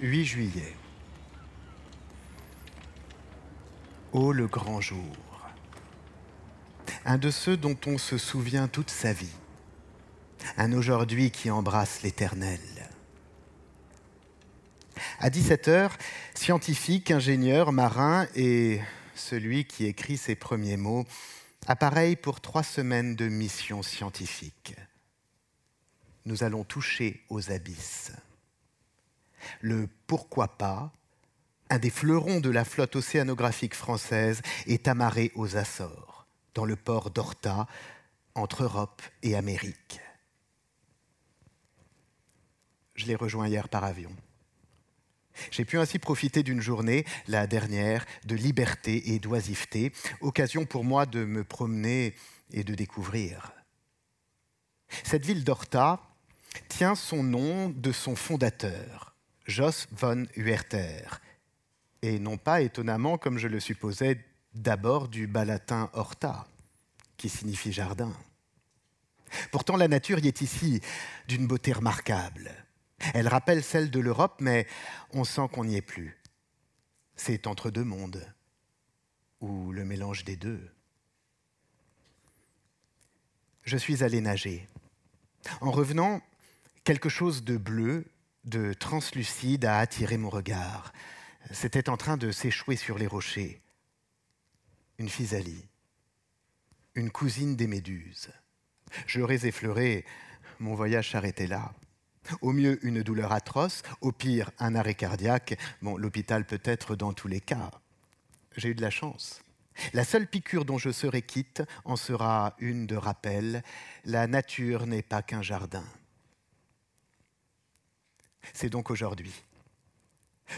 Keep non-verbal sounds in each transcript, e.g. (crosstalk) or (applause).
8 juillet. Ô le grand jour, un de ceux dont on se souvient toute sa vie, un aujourd'hui qui embrasse l'éternel. À 17h, scientifique, ingénieur, marin et celui qui écrit ses premiers mots, appareil pour trois semaines de mission scientifique. Nous allons toucher aux abysses. Le pourquoi pas, un des fleurons de la flotte océanographique française, est amarré aux Açores, dans le port d'Horta, entre Europe et Amérique. Je l'ai rejoint hier par avion. J'ai pu ainsi profiter d'une journée, la dernière, de liberté et d'oisiveté, occasion pour moi de me promener et de découvrir. Cette ville d'Horta tient son nom de son fondateur, Jos von Huerter, et non pas étonnamment, comme je le supposais, d'abord du bas latin horta, qui signifie jardin. Pourtant, la nature y est ici d'une beauté remarquable. Elle rappelle celle de l'Europe, mais on sent qu'on n'y est plus. C'est entre deux mondes, ou le mélange des deux. Je suis allé nager. En revenant, quelque chose de bleu, de translucide a attiré mon regard. C'était en train de s'échouer sur les rochers. Une physalie, une cousine des méduses. J'aurais effleuré, mon voyage s'arrêtait là. Au mieux, une douleur atroce, au pire, un arrêt cardiaque. Bon, l'hôpital peut-être dans tous les cas. J'ai eu de la chance. La seule piqûre dont je serai quitte en sera une de rappel. La nature n'est pas qu'un jardin. C'est donc aujourd'hui.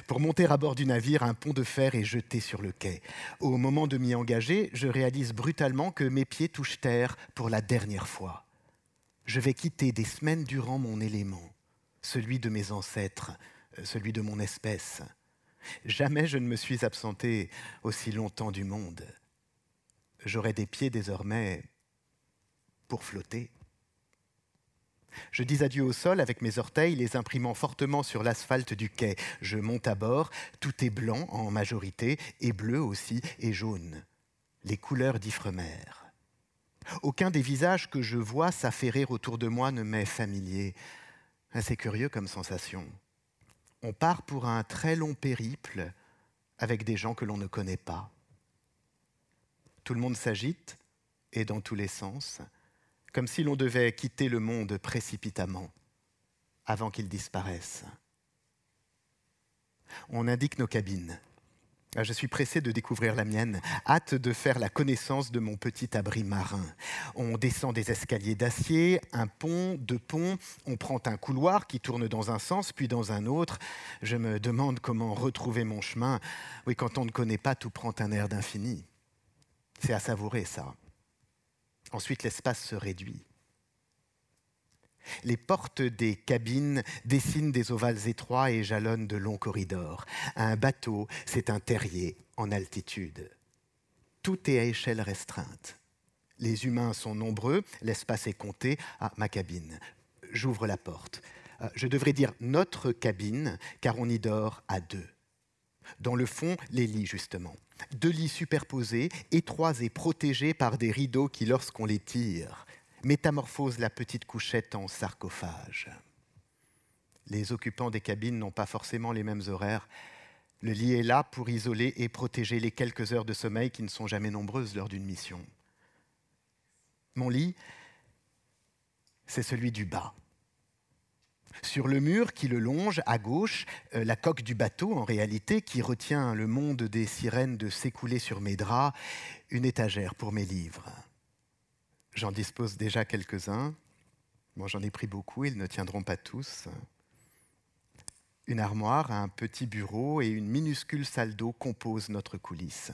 Pour monter à bord du navire, un pont de fer est jeté sur le quai. Au moment de m'y engager, je réalise brutalement que mes pieds touchent terre pour la dernière fois. Je vais quitter des semaines durant mon élément, celui de mes ancêtres, euh, celui de mon espèce. Jamais je ne me suis absenté aussi longtemps du monde. J'aurai des pieds désormais pour flotter. Je dis adieu au sol avec mes orteils, les imprimant fortement sur l'asphalte du quai. Je monte à bord, tout est blanc en majorité, et bleu aussi, et jaune. Les couleurs d'Ifremer. Aucun des visages que je vois s'affairer autour de moi ne m'est familier. C'est curieux comme sensation. On part pour un très long périple avec des gens que l'on ne connaît pas. Tout le monde s'agite, et dans tous les sens comme si l'on devait quitter le monde précipitamment, avant qu'il disparaisse. On indique nos cabines. Ah, je suis pressé de découvrir la mienne, hâte de faire la connaissance de mon petit abri marin. On descend des escaliers d'acier, un pont, deux ponts, on prend un couloir qui tourne dans un sens puis dans un autre. Je me demande comment retrouver mon chemin. Oui, quand on ne connaît pas, tout prend un air d'infini. C'est à savourer ça. Ensuite, l'espace se réduit. Les portes des cabines dessinent des ovales étroits et jalonnent de longs corridors. Un bateau, c'est un terrier en altitude. Tout est à échelle restreinte. Les humains sont nombreux, l'espace est compté. Ah, ma cabine. J'ouvre la porte. Euh, je devrais dire notre cabine, car on y dort à deux. Dans le fond, les lits, justement. Deux lits superposés, étroits et protégés par des rideaux qui, lorsqu'on les tire, métamorphosent la petite couchette en sarcophage. Les occupants des cabines n'ont pas forcément les mêmes horaires. Le lit est là pour isoler et protéger les quelques heures de sommeil qui ne sont jamais nombreuses lors d'une mission. Mon lit, c'est celui du bas. Sur le mur qui le longe, à gauche, euh, la coque du bateau, en réalité, qui retient le monde des sirènes de s'écouler sur mes draps, une étagère pour mes livres. J'en dispose déjà quelques-uns. Bon, j'en ai pris beaucoup, ils ne tiendront pas tous. Une armoire, un petit bureau et une minuscule salle d'eau composent notre coulisse.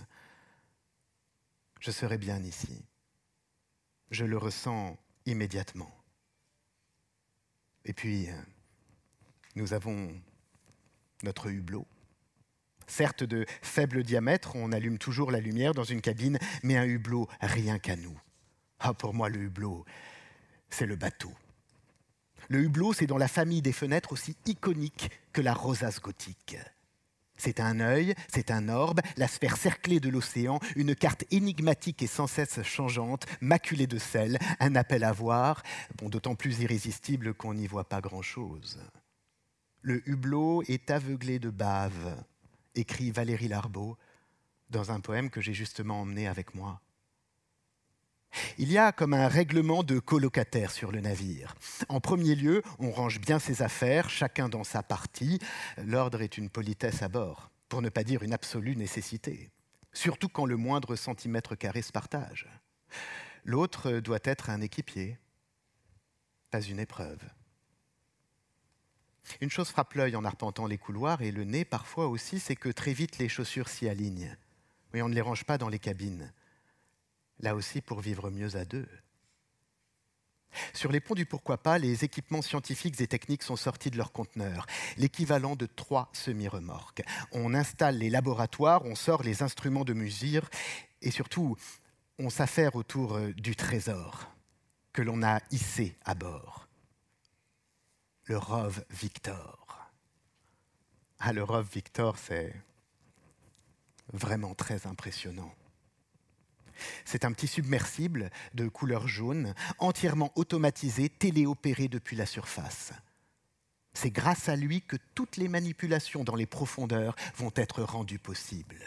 Je serai bien ici. Je le ressens immédiatement. Et puis, nous avons notre hublot. Certes de faible diamètre, on allume toujours la lumière dans une cabine, mais un hublot rien qu'à nous. Ah, pour moi, le hublot, c'est le bateau. Le hublot, c'est dans la famille des fenêtres aussi iconique que la rosace gothique. C'est un œil, c'est un orbe, la sphère cerclée de l'océan, une carte énigmatique et sans cesse changeante, maculée de sel, un appel à voir, d'autant plus irrésistible qu'on n'y voit pas grand-chose. Le hublot est aveuglé de bave, écrit Valérie Larbeau dans un poème que j'ai justement emmené avec moi. Il y a comme un règlement de colocataires sur le navire. En premier lieu, on range bien ses affaires, chacun dans sa partie. L'ordre est une politesse à bord, pour ne pas dire une absolue nécessité, surtout quand le moindre centimètre carré se partage. L'autre doit être un équipier, pas une épreuve. Une chose frappe l'œil en arpentant les couloirs et le nez parfois aussi, c'est que très vite les chaussures s'y alignent. Mais on ne les range pas dans les cabines là aussi pour vivre mieux à deux. Sur les ponts du pourquoi pas, les équipements scientifiques et techniques sont sortis de leur conteneur, l'équivalent de trois semi-remorques. On installe les laboratoires, on sort les instruments de mesure et surtout, on s'affaire autour euh, du trésor que l'on a hissé à bord. Le Rove Victor. Ah, le Rove Victor, c'est vraiment très impressionnant. C'est un petit submersible de couleur jaune, entièrement automatisé, téléopéré depuis la surface. C'est grâce à lui que toutes les manipulations dans les profondeurs vont être rendues possibles.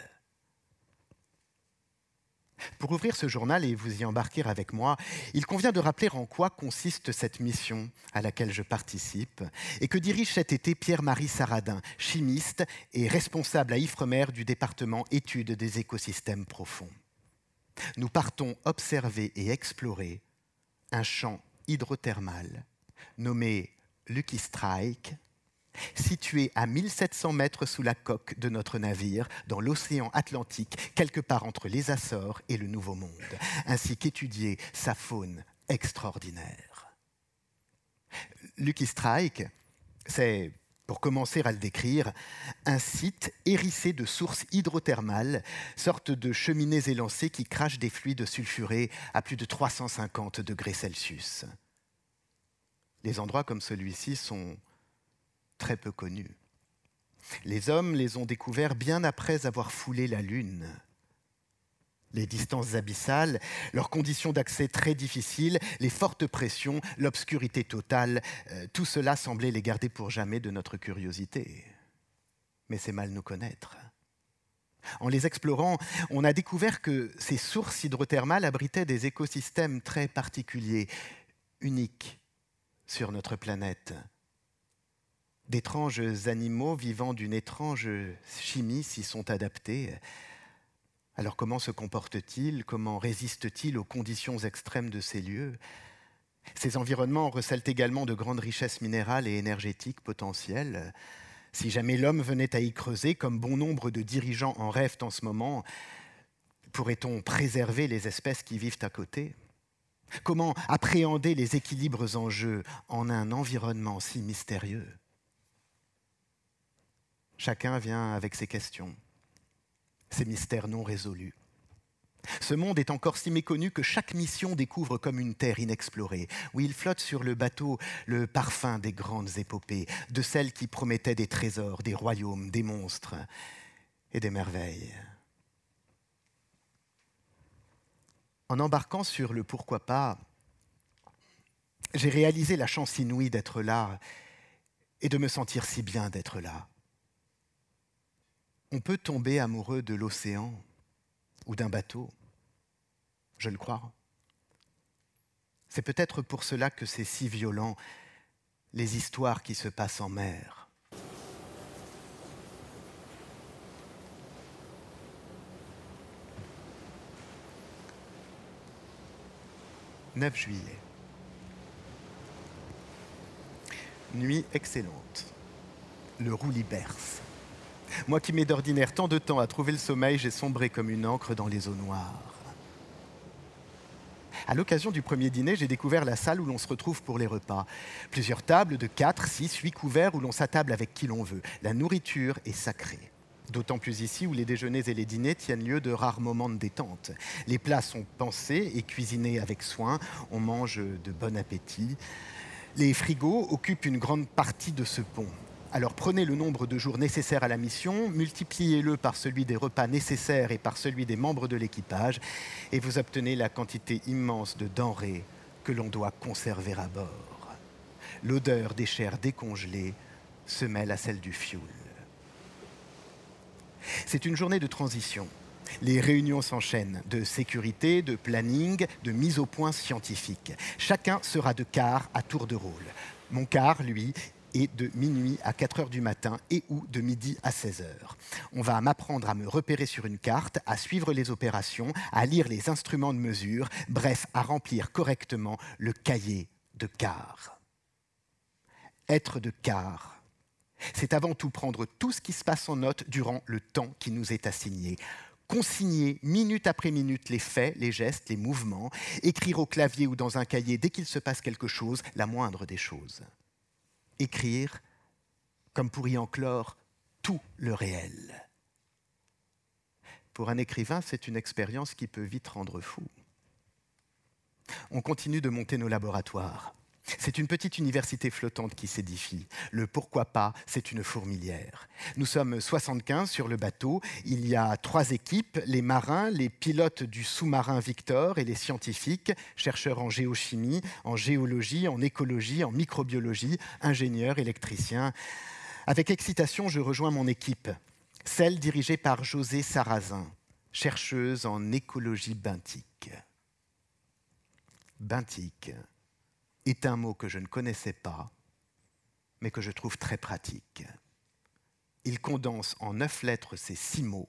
Pour ouvrir ce journal et vous y embarquer avec moi, il convient de rappeler en quoi consiste cette mission à laquelle je participe et que dirige cet été Pierre-Marie Saradin, chimiste et responsable à Ifremer du département études des écosystèmes profonds nous partons observer et explorer un champ hydrothermal nommé Lucky Strike, situé à 1700 mètres sous la coque de notre navire, dans l'océan Atlantique, quelque part entre les Açores et le Nouveau Monde, ainsi qu'étudier sa faune extraordinaire. Lucky Strike, c'est pour commencer à le décrire, un site hérissé de sources hydrothermales, sorte de cheminées élancées qui crachent des fluides sulfurés à plus de 350 degrés Celsius. Les endroits comme celui-ci sont très peu connus. Les hommes les ont découverts bien après avoir foulé la Lune les distances abyssales, leurs conditions d'accès très difficiles, les fortes pressions, l'obscurité totale, euh, tout cela semblait les garder pour jamais de notre curiosité. Mais c'est mal nous connaître. En les explorant, on a découvert que ces sources hydrothermales abritaient des écosystèmes très particuliers, uniques sur notre planète. D'étranges animaux vivant d'une étrange chimie s'y sont adaptés alors comment se comporte-t-il? Comment résiste-t-il aux conditions extrêmes de ces lieux? Ces environnements recèlent également de grandes richesses minérales et énergétiques potentielles. Si jamais l'homme venait à y creuser, comme bon nombre de dirigeants en rêvent en ce moment, pourrait-on préserver les espèces qui vivent à côté? Comment appréhender les équilibres en jeu en un environnement si mystérieux? Chacun vient avec ses questions ces mystères non résolus. Ce monde est encore si méconnu que chaque mission découvre comme une terre inexplorée, où il flotte sur le bateau le parfum des grandes épopées, de celles qui promettaient des trésors, des royaumes, des monstres et des merveilles. En embarquant sur le pourquoi pas, j'ai réalisé la chance inouïe d'être là et de me sentir si bien d'être là. On peut tomber amoureux de l'océan ou d'un bateau, je le crois. C'est peut-être pour cela que c'est si violent, les histoires qui se passent en mer. « 9 juillet. Nuit excellente. Le roulis berce. Moi qui mets d'ordinaire tant de temps à trouver le sommeil, j'ai sombré comme une encre dans les eaux noires. À l'occasion du premier dîner, j'ai découvert la salle où l'on se retrouve pour les repas. Plusieurs tables de 4, 6, 8 couverts où l'on s'attable avec qui l'on veut. La nourriture est sacrée. D'autant plus ici où les déjeuners et les dîners tiennent lieu de rares moments de détente. Les plats sont pensés et cuisinés avec soin. On mange de bon appétit. Les frigos occupent une grande partie de ce pont. Alors prenez le nombre de jours nécessaires à la mission, multipliez-le par celui des repas nécessaires et par celui des membres de l'équipage, et vous obtenez la quantité immense de denrées que l'on doit conserver à bord. L'odeur des chairs décongelées se mêle à celle du fioul. C'est une journée de transition. Les réunions s'enchaînent de sécurité, de planning, de mise au point scientifique. Chacun sera de quart à tour de rôle. Mon quart, lui, est de minuit à 4 heures du matin et ou de midi à 16 heures. On va m'apprendre à me repérer sur une carte, à suivre les opérations, à lire les instruments de mesure, bref, à remplir correctement le cahier de quart. Être de quart, c'est avant tout prendre tout ce qui se passe en note durant le temps qui nous est assigné. Consigner minute après minute les faits, les gestes, les mouvements, écrire au clavier ou dans un cahier dès qu'il se passe quelque chose, la moindre des choses. Écrire comme pour y enclore tout le réel. Pour un écrivain, c'est une expérience qui peut vite rendre fou. On continue de monter nos laboratoires. C'est une petite université flottante qui s'édifie. Le pourquoi pas, c'est une fourmilière. Nous sommes 75 sur le bateau. Il y a trois équipes, les marins, les pilotes du sous-marin Victor et les scientifiques, chercheurs en géochimie, en géologie, en écologie, en microbiologie, ingénieurs, électriciens. Avec excitation, je rejoins mon équipe, celle dirigée par José Sarrazin, chercheuse en écologie benthique. Benthique est un mot que je ne connaissais pas, mais que je trouve très pratique. Il condense en neuf lettres ces six mots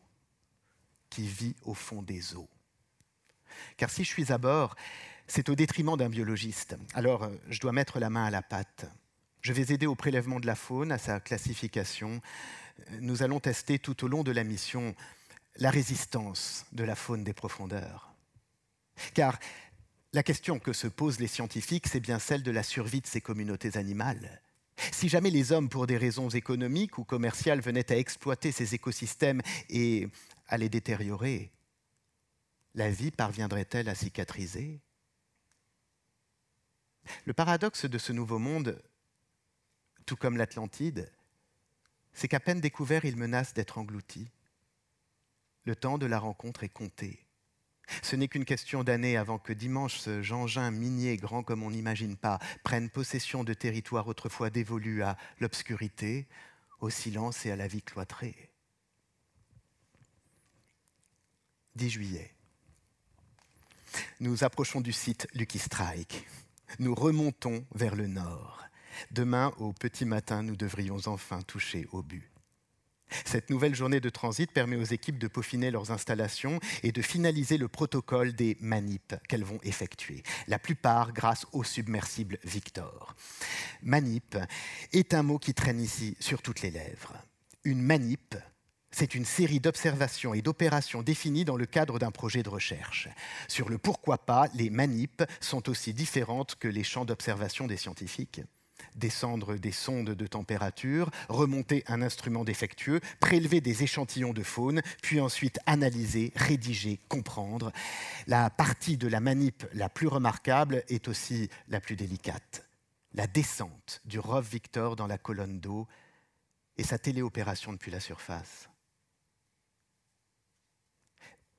qui vit au fond des eaux. Car si je suis à bord, c'est au détriment d'un biologiste. Alors, euh, je dois mettre la main à la pâte. Je vais aider au prélèvement de la faune, à sa classification. Nous allons tester tout au long de la mission la résistance de la faune des profondeurs. Car la question que se posent les scientifiques, c'est bien celle de la survie de ces communautés animales. Si jamais les hommes, pour des raisons économiques ou commerciales, venaient à exploiter ces écosystèmes et à les détériorer, la vie parviendrait-elle à cicatriser? Le paradoxe de ce nouveau monde, tout comme l'Atlantide, c'est qu'à peine découvert, il menace d'être englouti. Le temps de la rencontre est compté. Ce n'est qu'une question d'années avant que dimanche ce engin minier grand comme on n'imagine pas prenne possession de territoires autrefois dévolus à l'obscurité, au silence et à la vie cloîtrée. 10 juillet. Nous approchons du site Lucky Strike. Nous remontons vers le nord. Demain, au petit matin, nous devrions enfin toucher au but. Cette nouvelle journée de transit permet aux équipes de peaufiner leurs installations et de finaliser le protocole des manips qu'elles vont effectuer, la plupart grâce au submersible Victor. Manip est un mot qui traîne ici sur toutes les lèvres. Une manip, c'est une série d'observations et d'opérations définies dans le cadre d'un projet de recherche. Sur le pourquoi pas, les manips sont aussi différentes que les champs d'observation des scientifiques descendre des sondes de température, remonter un instrument défectueux, prélever des échantillons de faune, puis ensuite analyser, rédiger, comprendre. La partie de la manip la plus remarquable est aussi la plus délicate. La descente du ROV Victor dans la colonne d'eau et sa téléopération depuis la surface.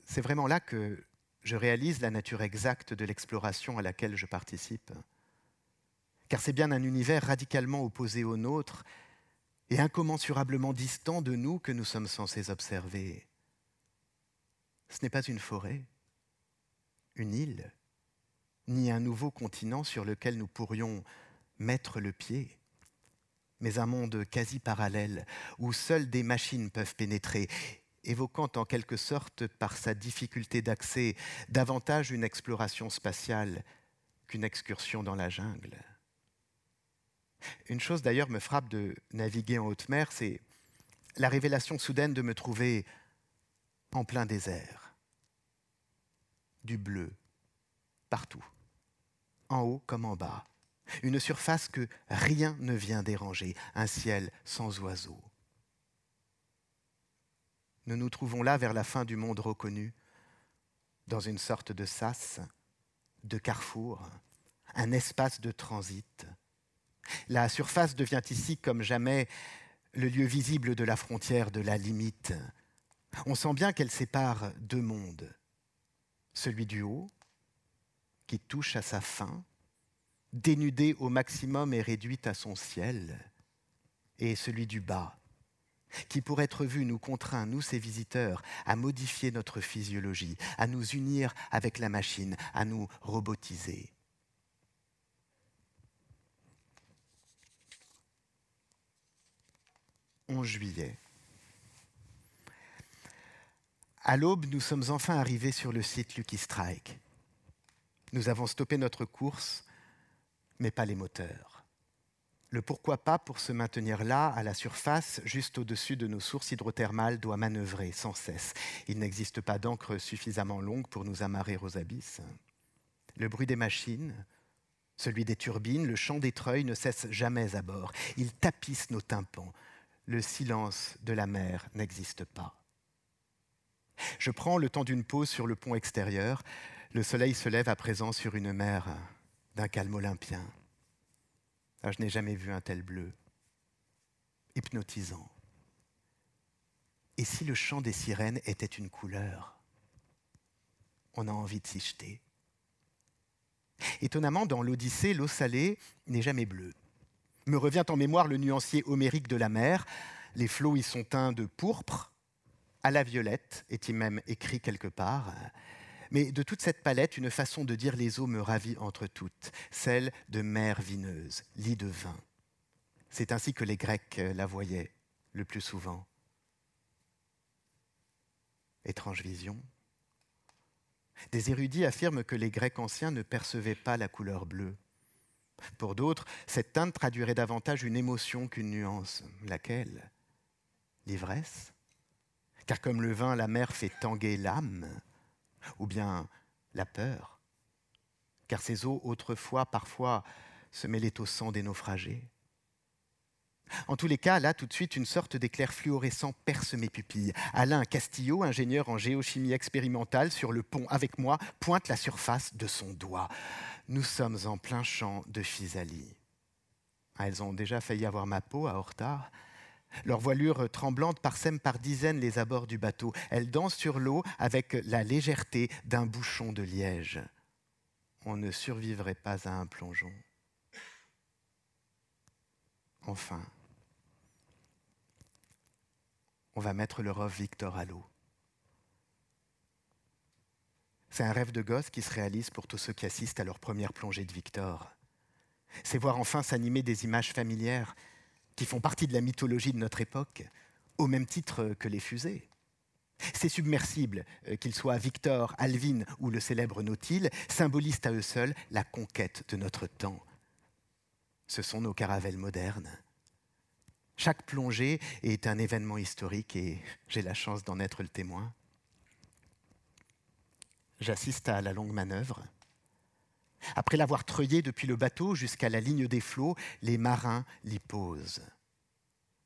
C'est vraiment là que je réalise la nature exacte de l'exploration à laquelle je participe car c'est bien un univers radicalement opposé au nôtre et incommensurablement distant de nous que nous sommes censés observer. Ce n'est pas une forêt, une île, ni un nouveau continent sur lequel nous pourrions mettre le pied, mais un monde quasi parallèle où seules des machines peuvent pénétrer, évoquant en quelque sorte par sa difficulté d'accès davantage une exploration spatiale qu'une excursion dans la jungle. Une chose d'ailleurs me frappe de naviguer en haute mer, c'est la révélation soudaine de me trouver en plein désert. Du bleu, partout, en haut comme en bas. Une surface que rien ne vient déranger, un ciel sans oiseaux. Nous nous trouvons là vers la fin du monde reconnu, dans une sorte de sas, de carrefour, un espace de transit, La surface devient ici comme jamais le lieu visible de la frontière, de la limite. On sent bien qu'elle sépare deux mondes. Celui du haut, qui touche à sa fin, dénudé au maximum et réduit à son ciel, et celui du bas, qui pour être vu nous contraint, nous ses visiteurs, à modifier notre physiologie, à nous unir avec la machine, à nous robotiser. 11 juillet. À l'aube, nous sommes enfin arrivés sur le site Lucky Strike. Nous avons stoppé notre course, mais pas les moteurs. Le pourquoi pas pour se maintenir là, à la surface, juste au-dessus de nos sources hydrothermales, doit manœuvrer sans cesse. Il n'existe pas d'encre suffisamment longue pour nous amarrer aux abysses. Le bruit des machines, celui des turbines, le chant des treuils ne cesse jamais à bord. Ils tapissent nos tympans le silence de la mer n'existe pas. Je prends le temps d'une pause sur le pont extérieur. Le soleil se lève à présent sur une mer d'un calme olympien. Ah, je n'ai jamais vu un tel bleu, hypnotisant. Et si le chant des sirènes était une couleur? On a envie de s'y jeter. Étonnamment, dans l'Odyssée, l'eau salée n'est jamais bleue me revient en mémoire le nuancier homérique de la mer. Les flots y sont teints de pourpre, à la violette, est-il même écrit quelque part. Mais de toute cette palette, une façon de dire les eaux me ravit entre toutes, celle de mer vineuse, lit de vin. C'est ainsi que les Grecs la voyaient le plus souvent. Étrange vision. Des érudits affirment que les Grecs anciens ne percevaient pas la couleur bleue. Pour d'autres, cette teinte traduirait davantage une émotion qu'une nuance. Laquelle? L'ivresse? Car comme le vin, la mer fait tanguer l'âme Ou bien la peur? Car ces eaux, autrefois, parfois, se mêlaient au sang des naufragés? En tous les cas, là, tout de suite, une sorte d'éclair fluorescent perce mes pupilles. Alain Castillo, ingénieur en géochimie expérimentale, sur le pont avec moi, pointe la surface de son doigt nous sommes en plein champ de physalie. Ah, elles ont déjà failli avoir ma peau à Horta. Leur voilure tremblante parsème par dizaines les abords du bateau. Elles dansent sur l'eau avec la légèreté d'un bouchon de liège. On ne survivrait pas à un plongeon. Enfin, on va mettre le rove Victor à l'eau. C'est un rêve de gosse qui se réalise pour tous ceux qui assistent à leur première plongée de Victor. C'est voir enfin s'animer des images familières qui font partie de la mythologie de notre époque, au même titre que les fusées. Ces submersibles, euh, qu'ils soient Victor, Alvin ou le célèbre Nautile, symbolisent à eux seuls la conquête de notre temps. Ce sont nos caravelles modernes. Chaque plongée est un événement historique et j'ai la chance d'en être le témoin. J'assiste à la longue manœuvre. Après l'avoir treuillé depuis le bateau jusqu'à la ligne des flots, les marins l'y posent.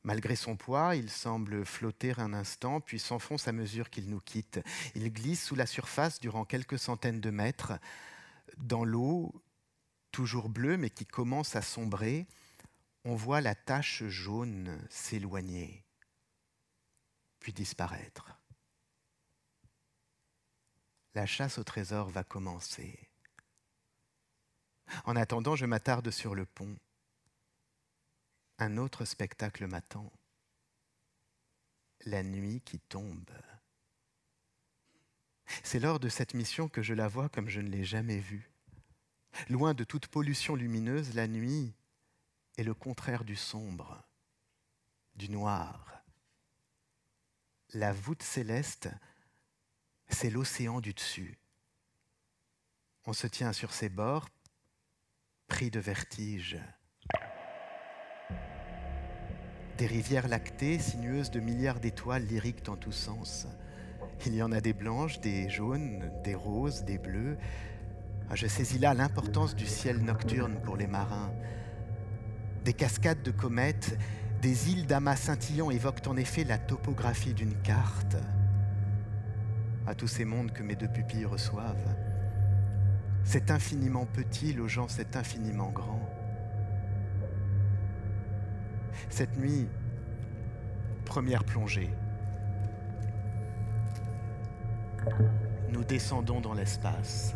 Malgré son poids, il semble flotter un instant, puis s'enfonce à mesure qu'il nous quitte. Il glisse sous la surface durant quelques centaines de mètres. Dans l'eau, toujours bleue, mais qui commence à sombrer, on voit la tache jaune s'éloigner, puis disparaître la chasse au trésor va commencer. En attendant, je m'attarde sur le pont. Un autre spectacle m'attend. La nuit qui tombe. C'est lors de cette mission que je la vois comme je ne l'ai jamais vue. Loin de toute pollution lumineuse, la nuit est le contraire du sombre, du noir. La voûte céleste c'est l'océan du dessus. On se tient sur ses bords, pris de vertige. Des rivières lactées, sinueuses de milliards d'étoiles lyriques en tous sens. Il y en a des blanches, des jaunes, des roses, des bleus. Ah, je saisis là l'importance du ciel nocturne pour les marins. Des cascades de comètes, des îles d'amas scintillants évoquent en effet la topographie d'une carte à tous ces mondes que mes deux pupilles reçoivent. C'est infiniment petit, le c'est infiniment grand. Cette nuit, première plongée. Nous descendons dans l'espace.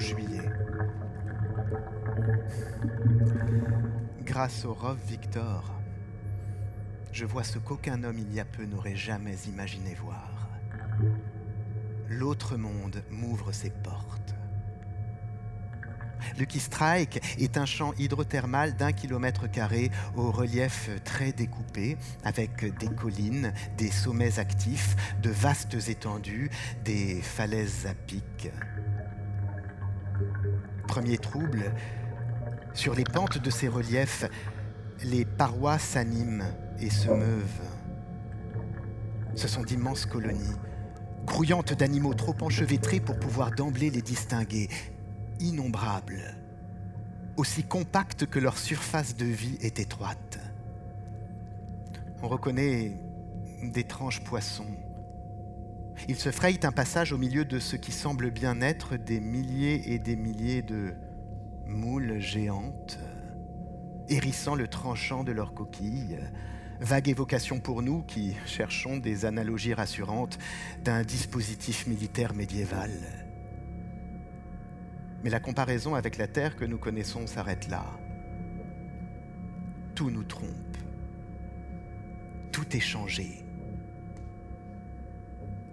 juillet. Grâce au Rove Victor, je vois ce qu'aucun homme il y a peu n'aurait jamais imaginé voir. L'autre monde m'ouvre ses portes. Lucky Strike est un champ hydrothermal d'un kilomètre carré au relief très découpé, avec des collines, des sommets actifs, de vastes étendues, des falaises à pic. Premier trouble, sur les pentes de ces reliefs, les parois s'animent et se meuvent. Ce sont d'immenses colonies, grouillantes d'animaux trop enchevêtrés pour pouvoir d'emblée les distinguer, innombrables, aussi compactes que leur surface de vie est étroite. On reconnaît d'étranges poissons, il se frayent un passage au milieu de ce qui semble bien être des milliers et des milliers de moules géantes, hérissant le tranchant de leurs coquilles. Vague évocation pour nous qui cherchons des analogies rassurantes d'un dispositif militaire médiéval. Mais la comparaison avec la Terre que nous connaissons s'arrête là. Tout nous trompe. Tout est changé.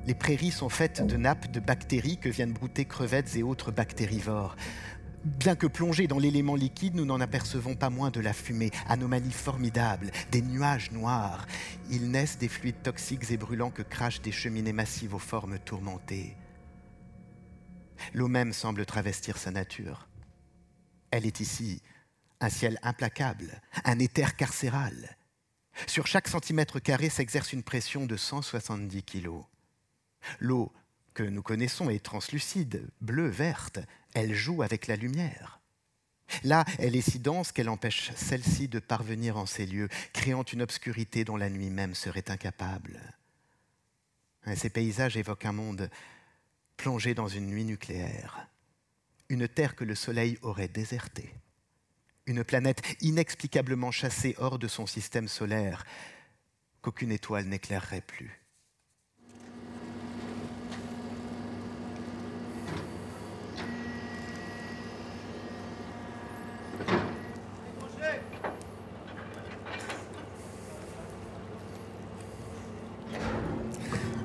Les prairies sont faites de nappes de bactéries que viennent brouter crevettes et autres bactérivores. Bien que plongés dans l'élément liquide, nous n'en apercevons pas moins de la fumée, anomalie formidable, des nuages noirs. Ils naissent des fluides toxiques et brûlants que crachent des cheminées massives aux formes tourmentées. L'eau même semble travestir sa nature. Elle est ici un ciel implacable, un éther carcéral. Sur chaque centimètre carré s'exerce une pression de 170 kilos. L'eau que nous connaissons est translucide, bleue, verte. Elle joue avec la lumière. Là, elle est si dense qu'elle empêche celle-ci de parvenir en ces lieux, créant une obscurité dont la nuit même serait incapable. Ces paysages évoquent un monde plongé dans une nuit nucléaire, une terre que le Soleil aurait désertée, une planète inexplicablement chassée hors de son système solaire, qu'aucune étoile n'éclairerait plus.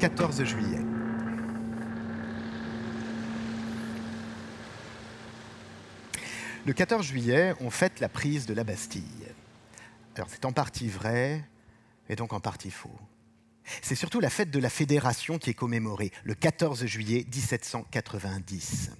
14 juillet. Le 14 juillet, on fête la prise de la Bastille. Alors c'est en partie vrai et donc en partie faux. C'est surtout la fête de la Fédération qui est commémorée, le 14 juillet 1790.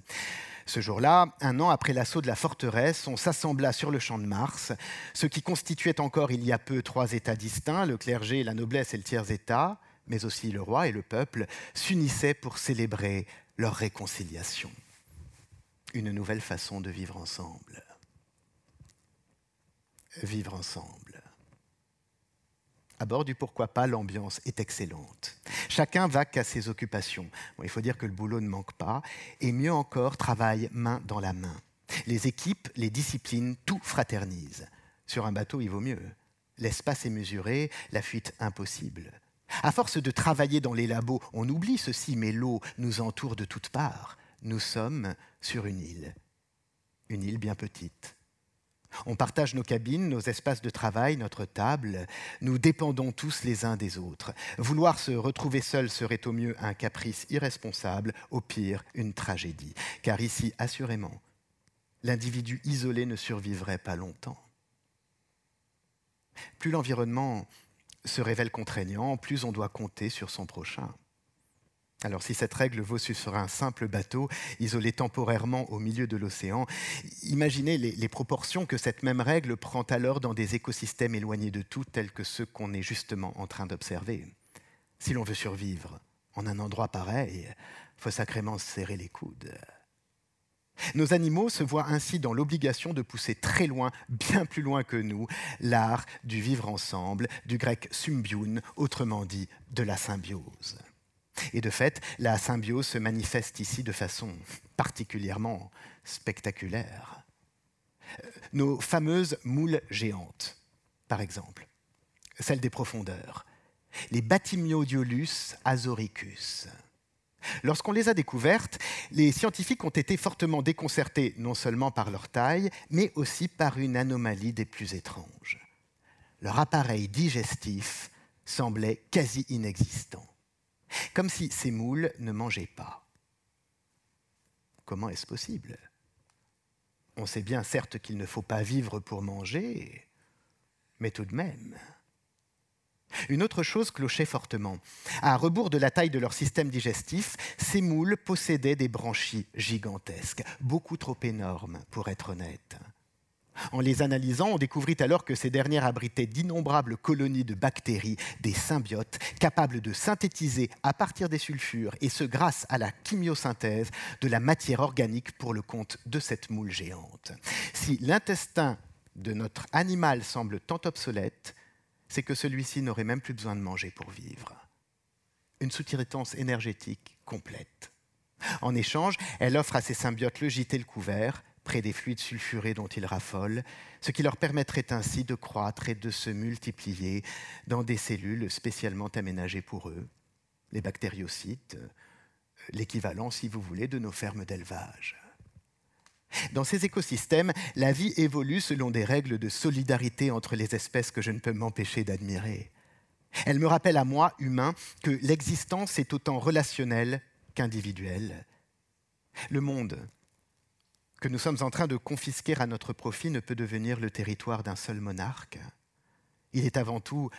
Ce jour-là, un an après l'assaut de la forteresse, on s'assembla sur le champ de Mars, ce qui constituait encore il y a peu trois États distincts, le clergé, la noblesse et le tiers-État, mais aussi le roi et le peuple, s'unissaient pour célébrer leur réconciliation. Une nouvelle façon de vivre ensemble. Vivre ensemble. À bord du pourquoi pas, l'ambiance est excellente. Chacun va qu'à ses occupations. il faut dire que le boulot ne manque pas, et mieux encore, travaille main dans la main. Les équipes, les disciplines, tout fraternise. Sur un bateau, il vaut mieux. L'espace est mesuré, la fuite impossible. À force de travailler dans les labos, on oublie ceci, mais l'eau nous entoure de toutes parts. Nous sommes sur une île, une île bien petite. On partage nos cabines, nos espaces de travail, notre table. Nous dépendons tous les uns des autres. Vouloir se retrouver seul serait au mieux un caprice irresponsable, au pire une tragédie. Car ici, assurément, l'individu isolé ne survivrait pas longtemps. Plus l'environnement se révèle contraignant, plus on doit compter sur son prochain. Alors si cette règle vaut sur un simple bateau isolé temporairement au milieu de l'océan, imaginez les, les, proportions que cette même règle prend alors dans des écosystèmes éloignés de tout tels que ceux qu'on est justement en train d'observer. Si l'on veut survivre en un endroit pareil, il faut sacrément se serrer les coudes. Nos animaux se voient ainsi dans l'obligation de pousser très loin, bien plus loin que nous, l'art du vivre ensemble, du grec symbion, autrement dit de la symbiose. Et de fait, la symbiose se manifeste ici de façon particulièrement spectaculaire. Nos fameuses moules géantes, par exemple, celles des profondeurs, les Bathymiodiolus azoricus. Lorsqu'on les a découvertes, les scientifiques ont été fortement déconcertés non seulement par leur taille, mais aussi par une anomalie des plus étranges. Leur appareil digestif semblait quasi inexistant, comme si ces moules ne mangeaient pas. Comment est-ce possible? On sait bien certes qu'il ne faut pas vivre pour manger, mais tout de même. Une autre chose clochait fortement. À rebours de la taille de leur système digestif, ces moules possédaient des branchies gigantesques, beaucoup trop énormes pour être honnête. En les analysant, on découvrit alors que ces dernières abritaient d'innombrables colonies de bactéries, des symbiotes, capables de synthétiser à partir des sulfures, et ce grâce à la chimiosynthèse de la matière organique pour le compte de cette moule géante. Si l'intestin de notre animal semble tant obsolète, c'est que celui-ci n'aurait même plus besoin de manger pour vivre. Une sous-traitance énergétique complète. En échange, elle offre à ses symbiotes le gîte et le couvert, près des fluides sulfurés dont ils raffolent, ce qui leur permettrait ainsi de croître et de se multiplier dans des cellules spécialement aménagées pour eux, les bactériocytes, l'équivalent, si vous voulez, de nos fermes d'élevage. Dans ces écosystèmes, la vie évolue selon des règles de solidarité entre les espèces que je ne peux m'empêcher d'admirer. Elle me rappelle à moi, humain, que l'existence est autant relationnelle qu'individuelle. Le monde que nous sommes en train de confisquer à notre profit ne peut devenir le territoire d'un seul monarque. Il est avant tout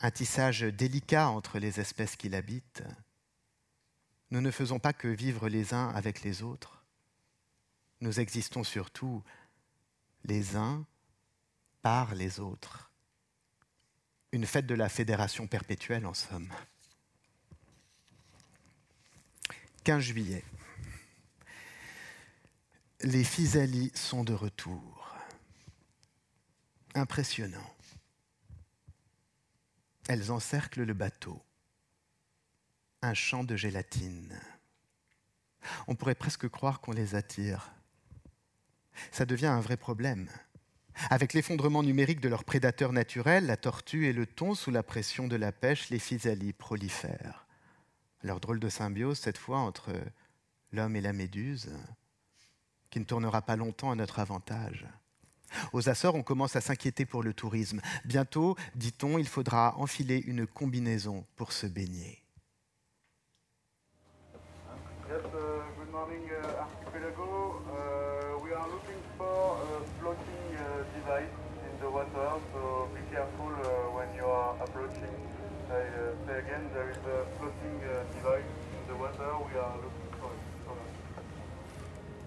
un tissage délicat entre les espèces qui l'habitent. Nous ne faisons pas que vivre les uns avec les autres nous existons surtout les uns par les autres. Une fête de la fédération perpétuelle, en somme. 15 juillet. Les Physalis sont de retour. Impressionnant. Elles encerclent le bateau. Un champ de gélatine. On pourrait presque croire qu'on les attire ça devient un vrai problème. Avec l'effondrement numérique de leurs prédateurs naturels, la tortue et le thon, sous la pression de la pêche, les physalies prolifèrent. Leur drôle de symbiose, cette fois, entre l'homme et la méduse, qui ne tournera pas longtemps à notre avantage. Aux Açores, on commence à s'inquiéter pour le tourisme. Bientôt, dit-on, il faudra enfiler une combinaison pour se baigner. Again, there is a floating uh, device in the water. We are looking for it. Over.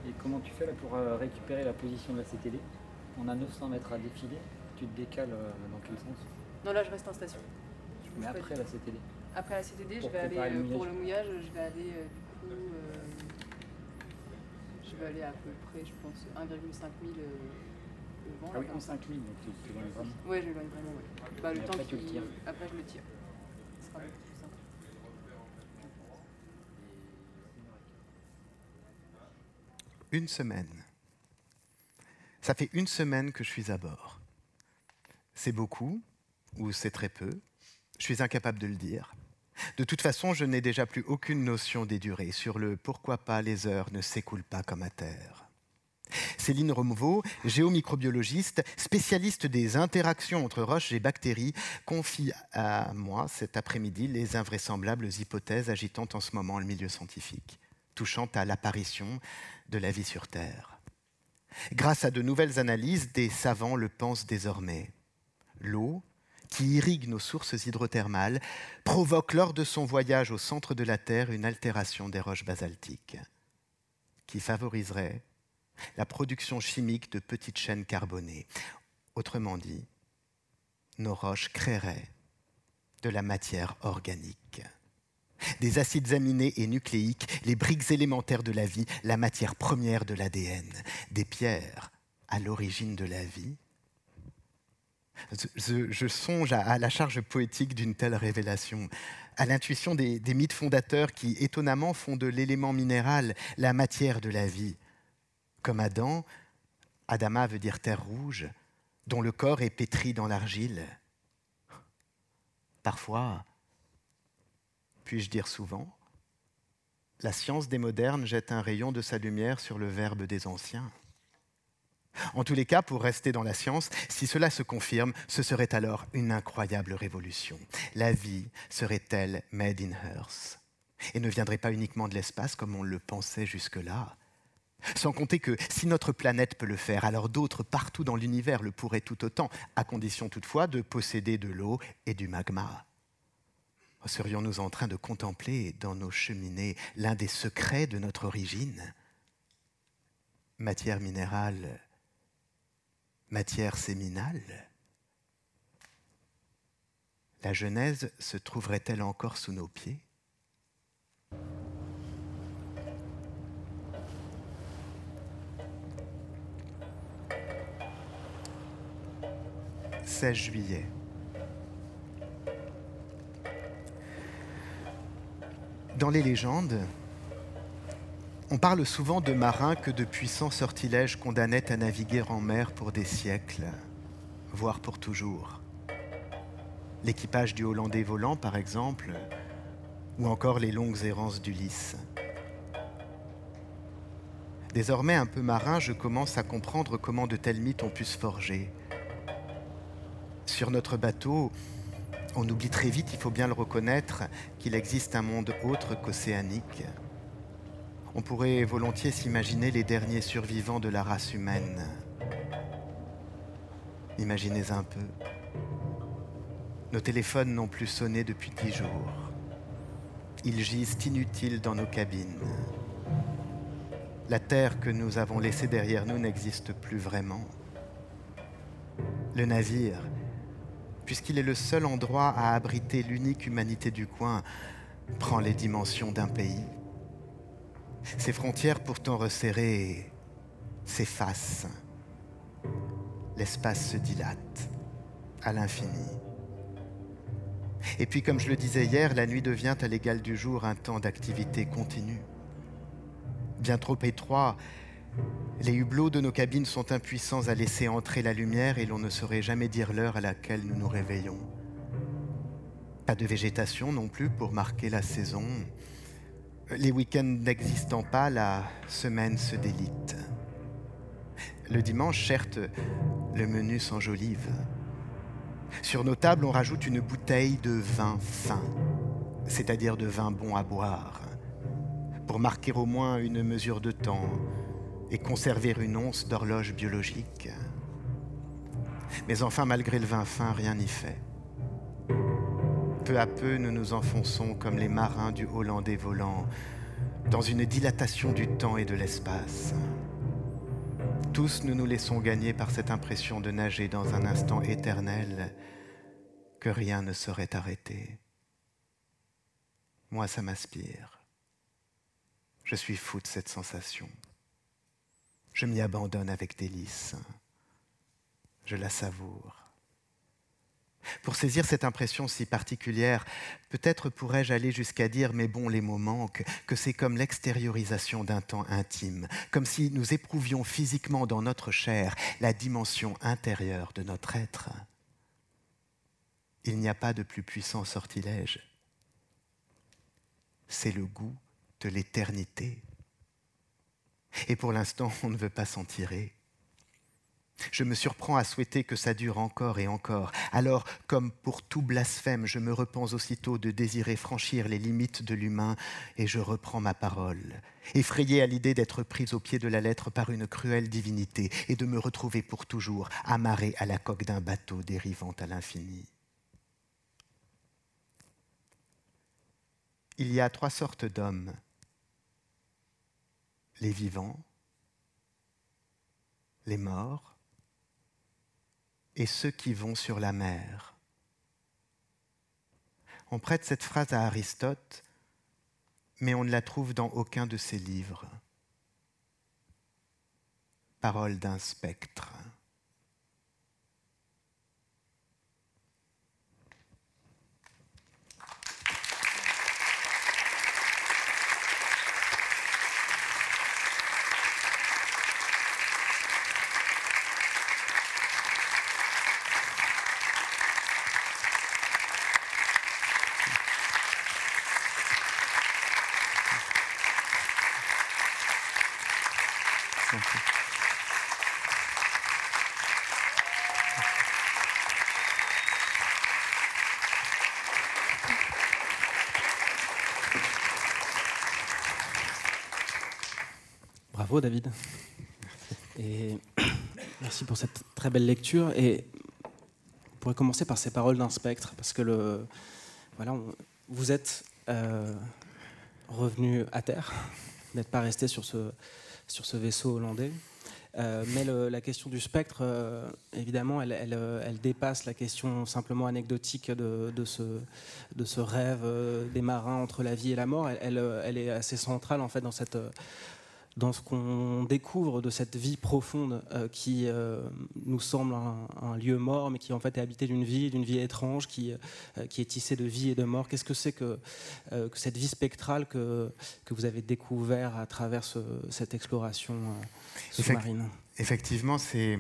Et comment tu fais là pour euh, récupérer la position de la CTD On a 900 mètres à défiler. Tu te décales euh, dans quel sens? Non, là, je reste en station. Je Mais après la CTD. Après la CTD, je vais aller le euh, pour le mouillage, je vais aller du coup, euh, je vais aller à peu près, je pense, 1,5 000 euh, le vent. Ah oui, en comme 5 000, donc tu vraiment. ça. Ouais, je l'éloigne vraiment, ouais. Bah, le temps après, tu le tires. Après, je le tire. Une semaine. Ça fait une semaine que je suis à bord. C'est beaucoup ou c'est très peu Je suis incapable de le dire. De toute façon, je n'ai déjà plus aucune notion des durées. Sur le pourquoi pas les heures ne s'écoulent pas comme à terre. Céline Romeveau, géomicrobiologiste, spécialiste des interactions entre roches et bactéries, confie à moi cet après-midi les invraisemblables hypothèses agitant en ce moment le milieu scientifique, touchant à l'apparition de la vie sur Terre. Grâce à de nouvelles analyses, des savants le pensent désormais. L'eau, qui irrigue nos sources hydrothermales, provoque lors de son voyage au centre de la Terre une altération des roches basaltiques, qui favoriserait la production chimique de petites chaînes carbonées. Autrement dit, nos roches créeraient de la matière organique. Des acides aminés et nucléiques, les briques élémentaires de la vie, la matière première de l'ADN, des pierres à l'origine de la vie. Je, songe à, la charge poétique d'une telle révélation, à l'intuition des mythes fondateurs qui, étonnamment, font de l'élément minéral la matière de la vie. Comme Adam, Adama veut dire terre rouge, dont le corps est pétri dans l'argile. Parfois, puis-je dire souvent, la science des modernes jette un rayon de sa lumière sur le verbe des anciens. En tous les cas, pour rester dans la science, si cela se confirme, ce serait alors une incroyable révolution. La vie serait-elle made in earth? Et ne viendrait pas uniquement de l'espace comme on le pensait jusque-là? Sans compter que si notre planète peut le faire, alors d'autres partout dans l'univers le pourraient tout autant, à condition toutefois de posséder de l'eau et du magma. Serions-nous en train de contempler dans nos cheminées l'un des secrets de notre origine? Matière minérale, matière séminale? La Genèse se trouverait-elle encore sous nos pieds? 16 juillet. Dans les légendes, on parle souvent de marins que de puissants sortilèges condamnaient à naviguer en mer pour des siècles, voire pour toujours. L'équipage du Hollandais volant, par exemple, ou encore les longues errances d'Ulysse. Désormais un peu marin, je commence à comprendre comment de tels mythes ont pu se forger sur notre bateau, on oublie très vite, il faut bien le reconnaître, qu'il existe un monde autre qu'océanique. On pourrait volontiers s'imaginer les derniers survivants de la race humaine. Imaginez un peu. Nos téléphones n'ont plus sonné depuis dix jours. Ils gisent inutiles dans nos cabines. La terre que nous avons laissée derrière nous n'existe plus vraiment. Le navire puisqu'il est le seul endroit à abriter l'unique humanité du coin, prend les dimensions d'un pays. Ses frontières pourtant resserrées s'effacent. L'espace se dilate à l'infini. Et puis, comme je le disais hier, la nuit devient à l'égal du jour un temps d'activité continue. Bien trop étroit, les hublots de nos cabines sont impuissants à laisser entrer la lumière et l'on ne saurait jamais dire l'heure à laquelle nous nous réveillons. Pas de végétation non plus pour marquer la saison. Les week-ends n'existant pas, la semaine se délite. Le dimanche, certes, le menu s'enjolive. Sur nos tables, on rajoute une bouteille de vin fin, c'est-à-dire de vin bon à boire, pour marquer au moins une mesure de temps, et conserver une once d'horloge biologique. Mais enfin, malgré le vin fin, rien n'y fait. Peu à peu, nous nous enfonçons comme les marins du Hollandais volant dans une dilatation du temps et de l'espace. Tous nous nous laissons gagner par cette impression de nager dans un instant éternel que rien ne saurait arrêter. Moi, ça m'aspire. Je suis fou de cette sensation. Je m'y abandonne avec délice. Je la savoure. Pour saisir cette impression si particulière, peut-être pourrais-je aller jusqu'à dire, mais bon, les mots manquent, que c'est comme l'extériorisation d'un temps intime, comme si nous éprouvions physiquement dans notre chair la dimension intérieure de notre être. Il n'y a pas de plus puissant sortilège. C'est le goût de l'éternité. Et pour l'instant, on ne veut pas s'en tirer. Je me surprends à souhaiter que ça dure encore et encore. Alors, comme pour tout blasphème, je me repens aussitôt de désirer franchir les limites de l'humain et je reprends ma parole, effrayé à l'idée d'être pris au pied de la lettre par une cruelle divinité et de me retrouver pour toujours amarré à la coque d'un bateau dérivant à l'infini. Il y a trois sortes d'hommes les vivants, les morts et ceux qui vont sur la mer. On prête cette phrase à Aristote, mais on ne la trouve dans aucun de ses livres. Parole d'un spectre. Bravo David. Et merci pour cette très belle lecture. Et on pourrait commencer par ces paroles d'un spectre, parce que le, voilà, vous êtes euh, revenu à terre, n'êtes pas resté sur ce, sur ce vaisseau hollandais. Euh, mais la question du spectre, euh, évidemment, elle, elle, dépasse la question simplement anecdotique de, de, ce, de ce, rêve des marins entre la vie et la mort. Elle, elle, est assez centrale en fait dans cette dans ce qu'on découvre de cette vie profonde euh, qui euh, nous semble un, lieu mort, mais qui en fait est habité d'une vie, d'une vie étrange, qui, euh, qui est tissée de vie et de mort. Qu'est-ce que c'est que, que, cette vie spectrale que, que vous avez découvert à travers cette exploration sous-marine? Effectivement, c'est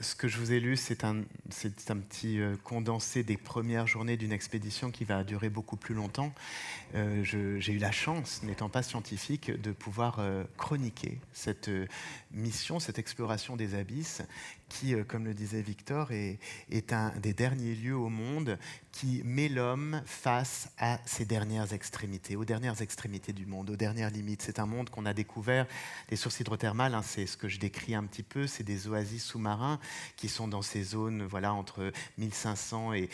ce que je vous ai lu, c'est un, petit euh, condensé des premières journées d'une expédition qui va durer beaucoup plus longtemps. Euh, j'ai eu la chance, n'étant pas scientifique, de pouvoir euh, chroniquer cette mission, cette exploration des abysses, qui, comme le disait Victor, est, un des derniers lieux au monde qui met l'homme face à ses dernières extrémités, aux dernières extrémités du monde, aux dernières limites. C'est un monde qu'on a découvert, les sources hydrothermales, hein, c'est ce que je décris un petit peu, c'est des oasis sous-marins qui sont dans ces zones voilà, entre 1500 et,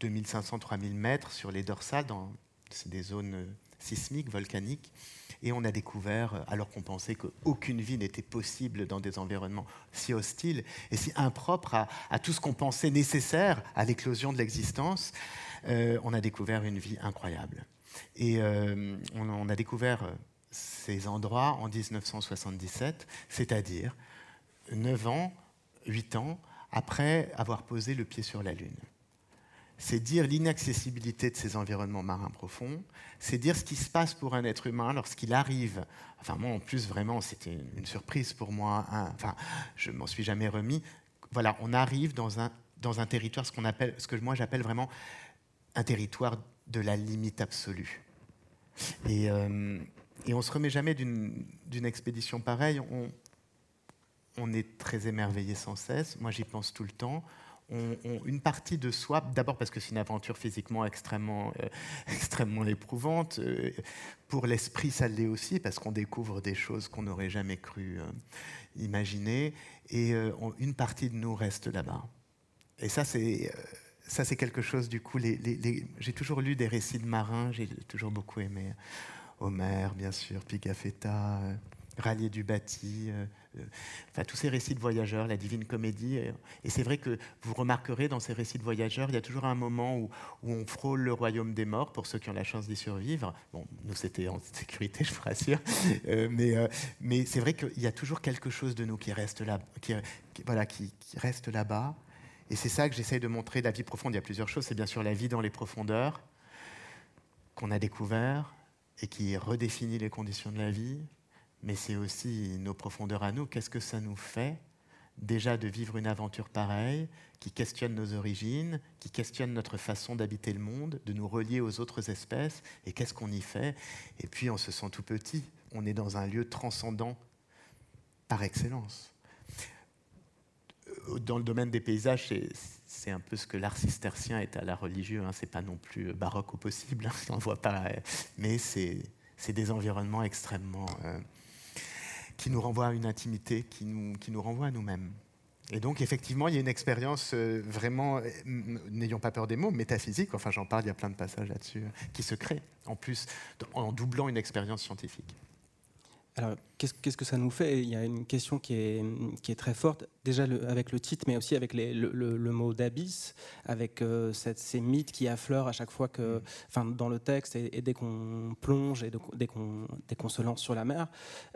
2500-3000 mètres sur les dorsales, c'est des zones sismiques, volcaniques. Et on a découvert, alors qu'on pensait qu'aucune vie n'était possible dans des environnements si hostiles et si impropres à, tout ce qu'on pensait nécessaire à l'éclosion de l'existence, euh, on a découvert une vie incroyable. Et euh, on, a découvert ces endroits en 1977, c'est-à-dire 9 ans, 8 ans après avoir posé le pied sur la Lune c'est dire l'inaccessibilité de ces environnements marins profonds, c'est dire ce qui se passe pour un être humain lorsqu'il arrive. Enfin, moi, en plus, vraiment, c'était une surprise pour moi. enfin, je m'en suis jamais remis. Voilà, on arrive dans un, dans un territoire, ce, appelle, ce que moi j'appelle vraiment un territoire de la limite absolue. Et, euh, et on ne se remet jamais d'une expédition pareille. On, on est très émerveillé sans cesse. Moi, j'y pense tout le temps une partie de soi, d'abord parce que c'est une aventure physiquement extrêmement, euh, (laughs) extrêmement éprouvante, euh, pour l'esprit ça l'est aussi, parce qu'on découvre des choses qu'on n'aurait jamais cru euh, imaginer, et une partie de nous reste là-bas. Et ça, c'est... ça, c'est quelque chose, du coup, j'ai toujours lu des récits de marins, j'ai toujours beaucoup aimé Homère, bien sûr, Pigafetta, Rallier du bâti, euh, euh, enfin, tous ces récits de voyageurs, la Divine Comédie. Et, c'est vrai que vous remarquerez dans ces récits de voyageurs, il y a toujours un moment où, on frôle le royaume des morts pour ceux qui ont la chance d'y survivre. Bon, nous, c'était en (laughs) sécurité, je vous rassure. Euh, mais c'est vrai qu'il y a toujours quelque chose de nous qui reste là, qui reste là-bas. Et c'est ça que j'essaye de montrer. La vie profonde, il y a plusieurs choses. C'est bien sûr la vie dans les profondeurs qu'on a découvert et qui redéfinit les conditions de la vie mais c'est aussi nos profondeurs à nous. Qu'est-ce que ça nous fait déjà de vivre une aventure pareille, qui questionne nos origines, qui questionne notre façon d'habiter le monde, de nous relier aux autres espèces, et qu'est-ce qu'on y fait? Et puis on se sent tout petit, on est dans un lieu transcendant par excellence. Euh, dans le domaine des paysages, c'est un peu ce que l'art cistercien est à l'art religieux, hein. c'est pas non plus baroque au possible, hein. on voit pas, mais c'est des environnements extrêmement... Euh, qui nous renvoie à une intimité, qui nous, qui nous renvoie à nous-mêmes. Et donc, effectivement, il y a une expérience euh, vraiment, euh, n'ayons pas peur des mots, métaphysique, enfin j'en parle, il y a plein de passages là-dessus, euh, qui se créent, en plus, en doublant une expérience scientifique. Alors, qu'est-ce que ça nous fait? Il y a une question qui est, qui est très forte, déjà avec le titre, mais aussi avec le, mot d'abysse, avec euh, ces mythes qui affleurent à chaque fois que, mm. enfin, dans le texte, et, dès qu'on plonge et dès qu'on se lance sur la mer,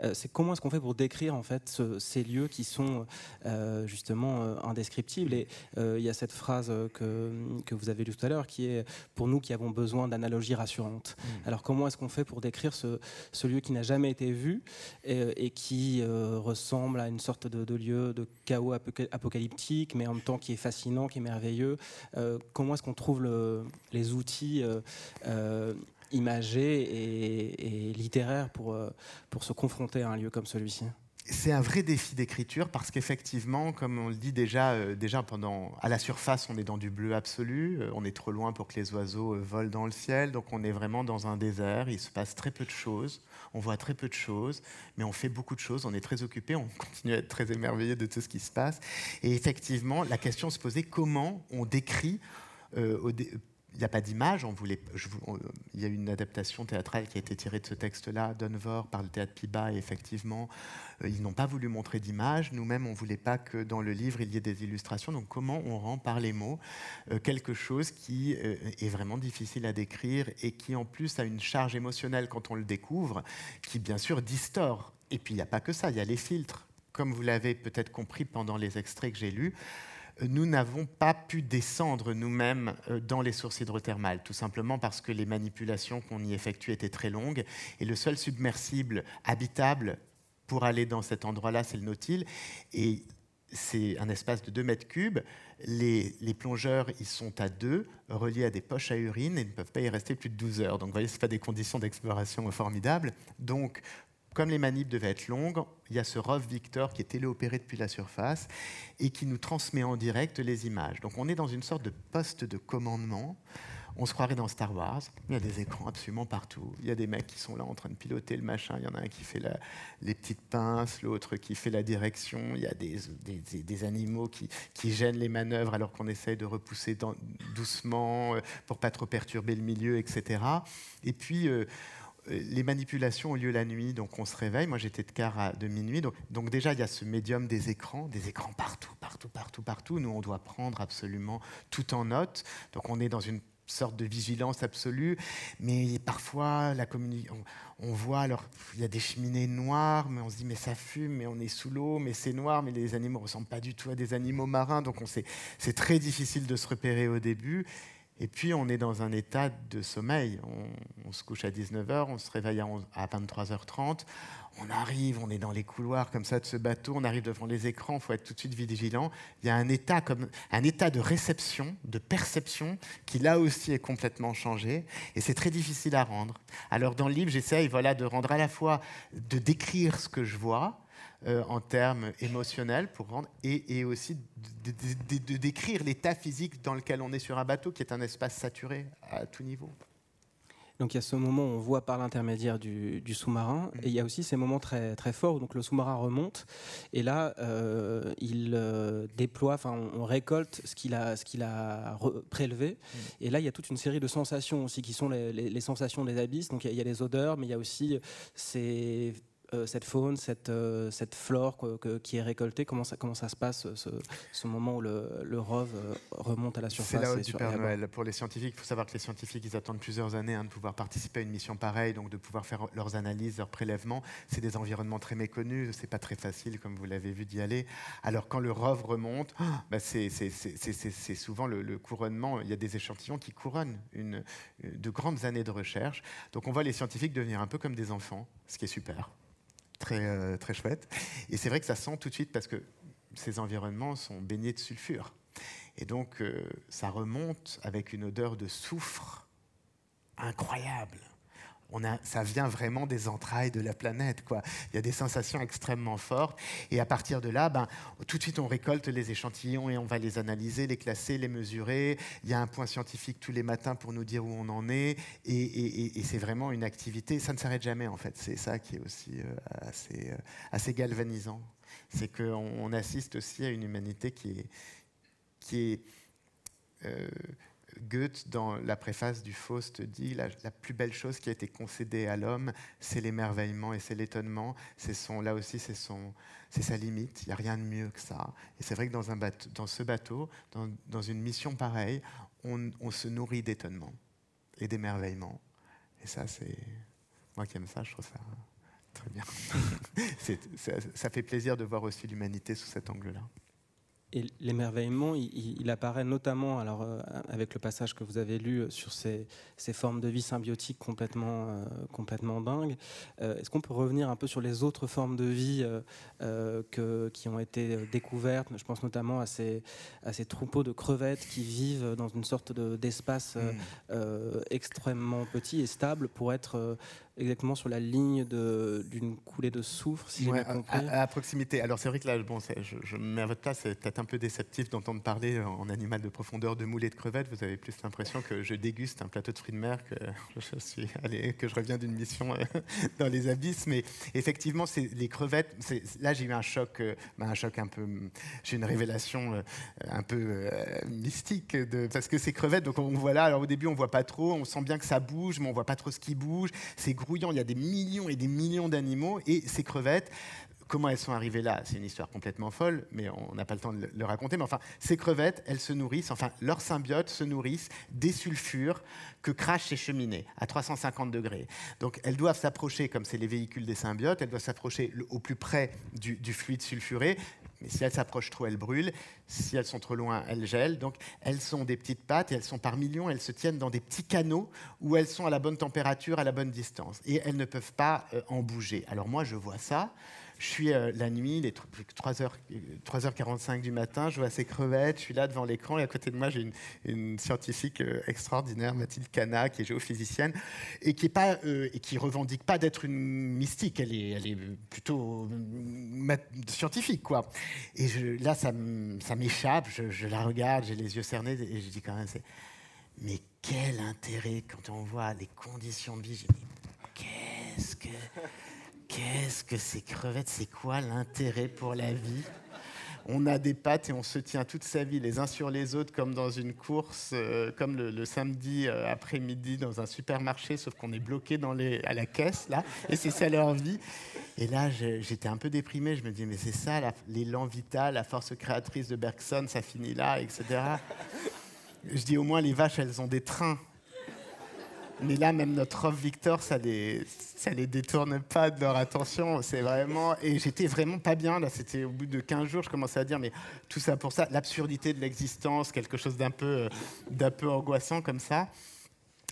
euh, c'est comment est-ce qu'on fait pour décrire en fait ces lieux qui sont euh, justement indescriptibles? Et il y a cette phrase que, que vous avez lue tout à l'heure, qui est pour nous qui avons besoin d'analogies rassurantes. Mm. Alors, comment est-ce qu'on fait pour décrire ce, ce lieu qui n'a jamais été vu euh, et, qui euh, ressemble à une sorte de, lieu de chaos apocalyptique, mais en même temps qui est fascinant, qui est merveilleux. Euh, comment est-ce qu'on trouve le, les outils imagé et, et littéraire pour, pour se confronter à un lieu comme celui-ci? C'est un vrai défi d'écriture parce qu'effectivement, comme on le dit déjà, euh, déjà pendant, à la surface, on est dans du bleu absolu, euh, on est trop loin pour que les oiseaux euh, volent dans le ciel, donc on est vraiment dans un désert, il se passe très peu de choses, on voit très peu de choses, mais on fait beaucoup de choses, on est très occupé, on (laughs) continue à être très émerveillé de tout ce qui se passe. Et effectivement, la question se posait comment on décrit n'y a pas d'image. On voulait, il y a une adaptation théâtrale qui a été tirée de ce texte-là, Dunvor, par le théâtre Piba, et effectivement, euh, ils n'ont pas voulu montrer d'image. Nous-mêmes, on ne voulait pas que dans le livre, il y ait des illustrations. Donc, comment on rend par les mots euh, quelque chose qui euh, est vraiment difficile à décrire et qui, en plus, a une charge émotionnelle quand on le découvre, qui, bien sûr, distord. Et puis, il n'y a pas que ça, il y a les filtres. Comme vous l'avez peut-être compris pendant les extraits que j'ai lus, nous n'avons pas pu descendre nous-mêmes euh, dans les sources hydrothermales, tout simplement parce que les manipulations qu'on y effectue étaient très longues. Et le seul submersible habitable pour aller dans cet endroit-là, c'est le Nautil. Et c'est un espace de 2 mètres cubes. Les, plongeurs, ils sont à deux, reliés à des poches à urine et ne peuvent pas y rester plus de 12 heures. Donc, vous voyez, ce pas des conditions d'exploration formidables. Donc, comme les manips devaient être longues, il y a ce ROV Victor qui est téléopéré depuis la surface et qui nous transmet en direct les images. Donc on est dans une sorte de poste de commandement. On se croirait dans Star Wars. Il y a des écrans absolument partout. Il y a des mecs qui sont là en train de piloter le machin. Il y en a un qui fait les petites pinces, l'autre qui fait la direction. Il y a des, animaux qui, gênent les manœuvres alors qu'on essaye de repousser doucement euh, pour pas trop perturber le milieu, etc. Et puis, euh, les manipulations ont lieu la nuit, donc on se réveille. Moi, j'étais de quart à minuit. Donc, donc, déjà, il y a ce médium des écrans, des écrans partout, partout, partout, partout. Nous, on doit prendre absolument tout en note. Donc, on est dans une sorte de vigilance absolue. Mais parfois, la on, on, voit, alors, il y a des cheminées noires, mais on se dit, mais ça fume, mais on est sous l'eau, mais c'est noir, mais les animaux ne ressemblent pas du tout à des animaux marins. Donc, c'est très difficile de se repérer au début. Et puis, on est dans un état de sommeil. On, se couche à 19h, on se réveille à, 23h30. On arrive, on est dans les couloirs comme ça de ce bateau, on arrive devant les écrans, il faut être tout de suite vigilant. Il y a un état, comme, un état de réception, de perception, qui là aussi est complètement changé. Et c'est très difficile à rendre. Alors, dans le livre, j'essaye voilà, de rendre à la fois, de décrire ce que je vois, euh, en termes émotionnels pour rendre et, aussi de, décrire l'état physique dans lequel on est sur un bateau, qui est un espace saturé à tout niveau. Donc il y a ce moment où on voit par l'intermédiaire du, sous-marin, mm. et il y a aussi ces moments très, très forts, donc le sous-marin remonte, et là euh, il euh, déploie, enfin on, récolte ce qu'il a, ce qu'il a prélevé, mm. et là il y a toute une série de sensations aussi qui sont les, sensations des abysses, donc il y, a, les odeurs, mais il y a aussi ces cette faune, cette, euh, cette flore qui est récoltée comment ça, comment ça se passe, ce, moment où le, le rove euh, remonte à la surface C'est la haute du Père Noël. Pour les scientifiques, il faut savoir que les scientifiques, ils attendent plusieurs années hein, de pouvoir participer à une mission pareille, donc de pouvoir faire leurs analyses, leurs prélèvements. C'est des environnements très méconnus, c'est pas très facile, comme vous l'avez vu, d'y aller. Alors quand le rove remonte, bah, c'est souvent le, couronnement. Il y a des échantillons qui couronnent une, de grandes années de recherche. Donc on voit les scientifiques devenir un peu comme des enfants, ce qui est super très, euh, très chouette. Et c'est vrai que ça sent tout de suite parce que ces environnements sont baignés de sulfure. Et donc, euh, ça remonte avec une odeur de soufre incroyable ça vient vraiment des entrailles de la planète. Quoi. Il y a des sensations extrêmement fortes. Et à partir de là, ben, tout de suite, on récolte les échantillons et on va les analyser, les classer, les mesurer. Il y a un point scientifique tous les matins pour nous dire où on en est. Et, c'est vraiment une activité. Ça ne s'arrête jamais, en fait. C'est ça qui est aussi euh, assez, euh, assez galvanisant. C'est qu'on assiste aussi à une humanité qui est. Qui est euh, Goethe, dans la préface du Faust, dit la, la plus belle chose qui a été concédée à l'homme, c'est l'émerveillement et c'est l'étonnement. C'est son, là aussi, c'est son, c'est sa limite. Il n'y a rien de mieux que ça. Et c'est vrai que dans, un bateau, dans ce bateau, dans, dans une mission pareille, on, on se nourrit d'étonnement et d'émerveillement. Et ça, c'est moi qui aime ça, je trouve ça très bien. (laughs) ça, ça fait plaisir de voir aussi l'humanité sous cet angle-là. Et l'émerveillement, il, il, apparaît notamment alors, euh, avec le passage que vous avez lu sur ces, ces formes de vie symbiotiques complètement, euh, complètement dingues. Euh, est-ce qu'on peut revenir un peu sur les autres formes de vie que, qui ont été découvertes? Je pense notamment à ces, à ces troupeaux de crevettes qui vivent dans une sorte d'espace mmh. extrêmement petit et stable pour être exactement sur la ligne d'une coulée de soufre, si j'ai compris. À, proximité. Alors c'est vrai que là, bon, je, je me mets à votre place, c'est peut-être un peu déceptif d'entendre parler en animal de profondeur de moules et de crevettes. Vous avez plus l'impression que je déguste un plateau de fruits de mer, que je, suis allé, que je reviens d'une mission euh, (laughs) dans les abysses. Mais effectivement, les crevettes. Là, j'ai eu un choc, euh, bah, un choc un peu. J'ai une révélation euh, un peu mystique de, parce que ces crevettes. Donc on voit là. Alors au début, on voit pas trop. On sent bien que ça bouge, mais on voit pas trop ce qui bouge. C'est il y a des millions et des millions d'animaux, et ces crevettes, comment elles sont arrivées là C'est une histoire complètement folle, mais on n'a pas le temps de le raconter. Mais enfin, ces crevettes, elles se nourrissent, enfin, leurs symbiotes se nourrissent des sulfures que crachent ces cheminées à 350 degrés. Donc, elles doivent s'approcher, comme c'est les véhicules des symbiotes, elles doivent s'approcher au plus près du, fluide sulfuré. Mais si elles s'approchent trop, elles brûlent. Si elles sont trop loin, elles gèlent. Donc elles sont des petites pattes et elles sont par millions. Elles se tiennent dans des petits canaux où elles sont à la bonne température, à la bonne distance. Et elles ne peuvent pas euh, en bouger. Alors moi, je vois ça. Je suis euh, la nuit, il est 3h, 3h45 du matin, je vois ces crevettes, je suis là devant l'écran et à côté de moi j'ai une, scientifique euh, extraordinaire, Mathilde Cana, qui est géophysicienne et qui pas euh, revendique pas d'être une mystique, elle est, plutôt scientifique quoi. Et là ça, m'échappe, je, la regarde, j'ai les yeux cernés et je dis quand même mais quel intérêt quand on voit les conditions de vie, je dis qu'est-ce que qu'est-ce que ces crevettes C'est quoi l'intérêt pour la vie? On a des pattes et on se tient toute sa vie les uns sur les autres comme dans une course, euh, comme le, samedi euh, après-midi dans un supermarché, sauf qu'on est bloqué à la caisse, là, et c'est ça leur vie. Et là, j'étais un peu déprimé, je me dis, mais c'est ça l'élan vital, la force créatrice de Bergson, ça finit là, etc. Je dis, au moins, les vaches, elles ont des trains. Mais là, même notre offre Victor, ça les, ça les détourne pas de leur attention. C'est vraiment. Et j'étais vraiment pas bien. Là, c'était au bout de 15 jours, je commençais à dire, mais tout ça pour ça, l'absurdité de l'existence, quelque chose d'un peu, d'un peu angoissant comme ça.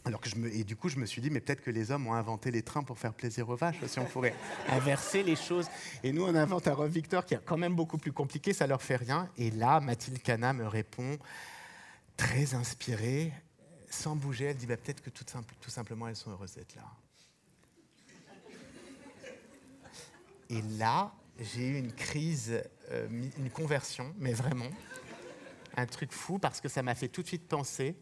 Alors que je me, et du coup, je me suis dit, mais peut-être que les hommes ont inventé les trains pour faire plaisir aux vaches, si on pourrait (laughs) inverser les choses. Et nous, on invente un Rob Victor qui est quand même beaucoup plus compliqué, ça leur fait rien. Et là, Mathilde Cana me répond, très inspirée, sans bouger, elle dit bah, peut-être que tout, simplement elles sont heureuses d'être là. Et là, j'ai eu une crise, euh, une conversion, mais vraiment, un truc fou parce que ça m'a fait tout de suite penser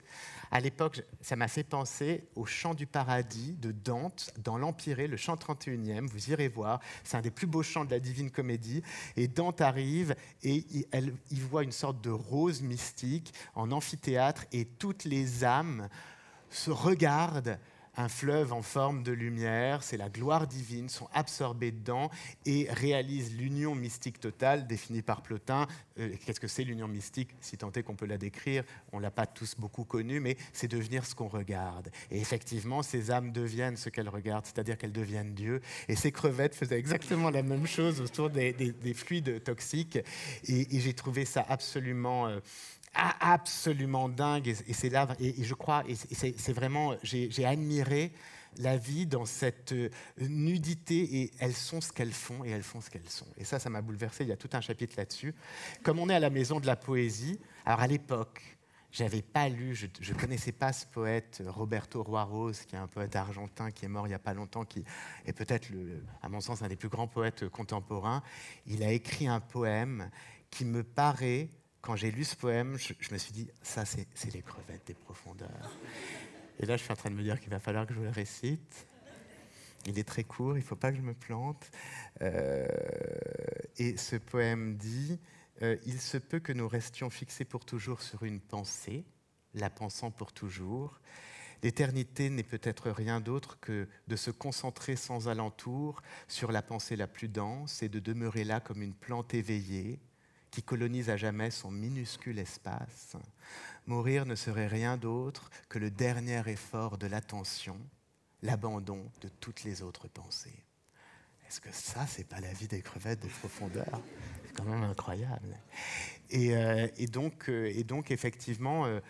à l'époque, ça m'a fait penser au chant du paradis de Dante dans l'Empyrée, le chant 31e. Vous irez voir, c'est un des plus beaux chants de la Divine Comédie. Et Dante arrive et elle, il voit une sorte de rose mystique en amphithéâtre et toutes les âmes se regardent un fleuve en forme de lumière, c'est la gloire divine, sont absorbés dedans et réalisent l'union mystique totale définie par Plotin. Euh, qu'est-ce que c'est l'union mystique? Si tant est qu'on peut la décrire, on ne l'a pas tous beaucoup connue, mais c'est devenir ce qu'on regarde. Et effectivement, ces âmes deviennent ce qu'elles regardent, c'est-à-dire qu'elles deviennent Dieu. Et ces crevettes faisaient exactement la même chose autour des, fluides toxiques. Et, j'ai trouvé ça absolument... Euh, absolument dingue. Et, c'est là, et, je crois, et c'est vraiment, j'ai admiré la vie dans cette euh, nudité et elles sont ce qu'elles font et elles font ce qu'elles sont. Et ça, ça m'a bouleversé. Il y a tout un chapitre là-dessus. Comme on est à la maison de la poésie, alors à l'époque, j'avais pas lu, je ne connaissais pas ce poète Roberto Rose, qui est un poète argentin qui est mort il n'y a pas longtemps, qui est peut-être, à mon sens, un des plus grands poètes contemporains. Il a écrit un poème qui me paraît quand j'ai lu ce poème, je, me suis dit, ça, c'est les crevettes des profondeurs. Et là, je suis en train de me dire qu'il va falloir que je le récite. Il est très court, il ne faut pas que je me plante. Euh, et ce poème dit, euh, il se peut que nous restions fixés pour toujours sur une pensée, la pensant pour toujours. L'éternité n'est peut-être rien d'autre que de se concentrer sans alentour sur la pensée la plus dense et de demeurer là comme une plante éveillée, qui colonise à jamais son minuscule espace. Mourir ne serait rien d'autre que le dernier effort de l'attention, l'abandon de toutes les autres pensées. Est-ce que ça, c'est pas la vie des crevettes de profondeur? C'est quand même incroyable. Et, euh, euh, donc, effectivement, euh,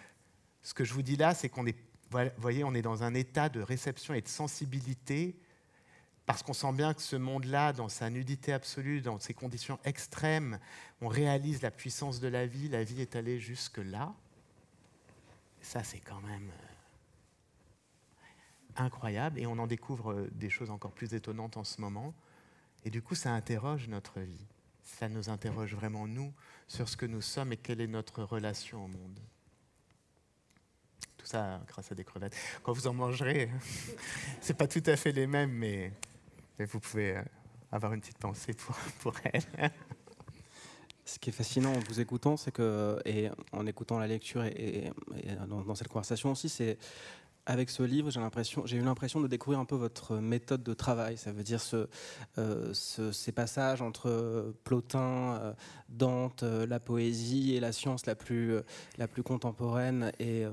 ce que je vous dis là, c'est qu'on est, voyez, on est dans un état de réception et de sensibilité parce qu'on sent bien que ce monde-là, dans sa nudité absolue, dans ses conditions extrêmes, on réalise la puissance de la vie. La vie est allée jusque-là. Ça, c'est quand même euh, incroyable. Et on en découvre euh, des choses encore plus étonnantes en ce moment. Et du coup, ça interroge notre vie. Ça nous interroge vraiment, nous, sur ce que nous sommes et quelle est notre relation au monde. Tout ça grâce à des crevettes. Quand vous en mangerez, (laughs) c'est pas tout à fait les mêmes, mais, mais vous pouvez euh, avoir une petite pensée pour, (laughs) pour elles. (laughs) Ce qui est fascinant en vous écoutant, c'est que, et en écoutant la lecture et, dans cette conversation aussi, c'est avec ce livre, j'ai eu l'impression de découvrir un peu votre méthode de travail. Ça veut dire euh, ce- ces passages entre euh, Plotin, euh, Dante, la poésie et la science la plus, contemporaine et,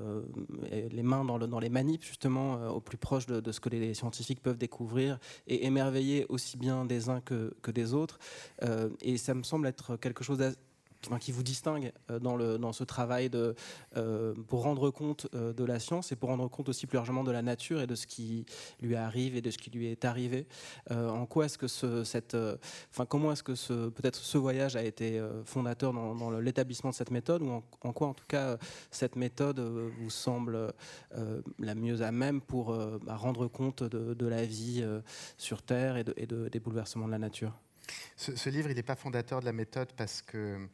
les mains dans, le- dans les manips justement au plus proche de, ce que les scientifiques peuvent découvrir et émerveiller aussi bien des uns que, que des autres. Et ça me semble être quelque chose qui vous distingue euh, dans, le, dans ce travail de, euh, pour rendre compte euh, de la science et pour rendre compte aussi plus largement de la nature et de ce qui lui arrive et de ce qui lui est arrivé. En quoi est-ce que ce, cette, enfin, comment est-ce que peut-être ce voyage a été fondateur dans, l'établissement de cette méthode ou en, quoi en tout cas cette méthode vous semble la mieux à même pour bah, rendre compte de, la vie sur Terre et de- des bouleversements de la nature? Ce, ce livre, il n'est pas fondateur de la méthode parce que,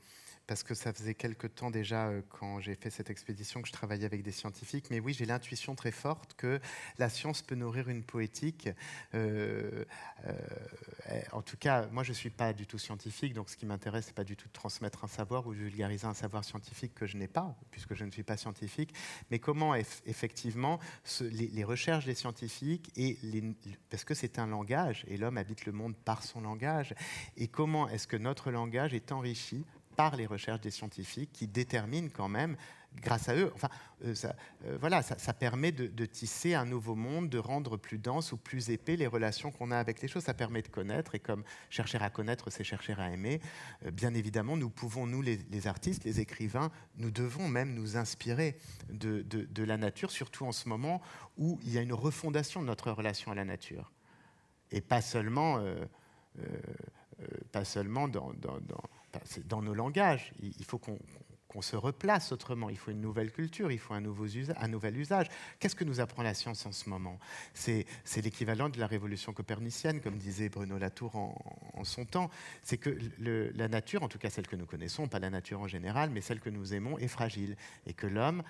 parce que ça faisait quelque temps déjà, euh, quand j'ai fait cette expédition, que je travaillais avec des scientifiques. Mais oui, j'ai l'intuition très forte que la science peut nourrir une poétique. Euh, euh, en tout cas, moi, je ne suis pas du tout scientifique, donc ce qui m'intéresse, ce n'est pas du tout de transmettre un savoir ou de vulgariser un savoir scientifique que je n'ai pas, puisque je ne suis pas scientifique. Mais comment, eff- effectivement, les, recherches des scientifiques, et parce que c'est un langage, et l'homme habite le monde par son langage, et comment est-ce que notre langage est enrichi par les recherches des scientifiques qui déterminent quand même, grâce à eux, enfin, euh, ça, euh, voilà, ça, permet de, tisser un nouveau monde, de rendre plus dense ou plus épais les relations qu'on a avec les choses. Ça permet de connaître, et comme chercher à connaître, c'est chercher à aimer, euh, bien évidemment, nous pouvons, nous les, artistes, les écrivains, nous devons même nous inspirer de, la nature, surtout en ce moment où il y a une refondation de notre relation à la nature. Et pas seulement... pas seulement dans, dans nos langages. Il, faut qu'on se replace autrement. Il faut une nouvelle culture, il faut un, nouveau nouvel usage. Qu'est-ce que nous apprend la science en ce moment? C'est l'équivalent de la révolution copernicienne, comme disait Bruno Latour en, son temps. C'est que la nature, en tout cas celle que nous connaissons, pas la nature en général, mais celle que nous aimons, est fragile. Et que l'homme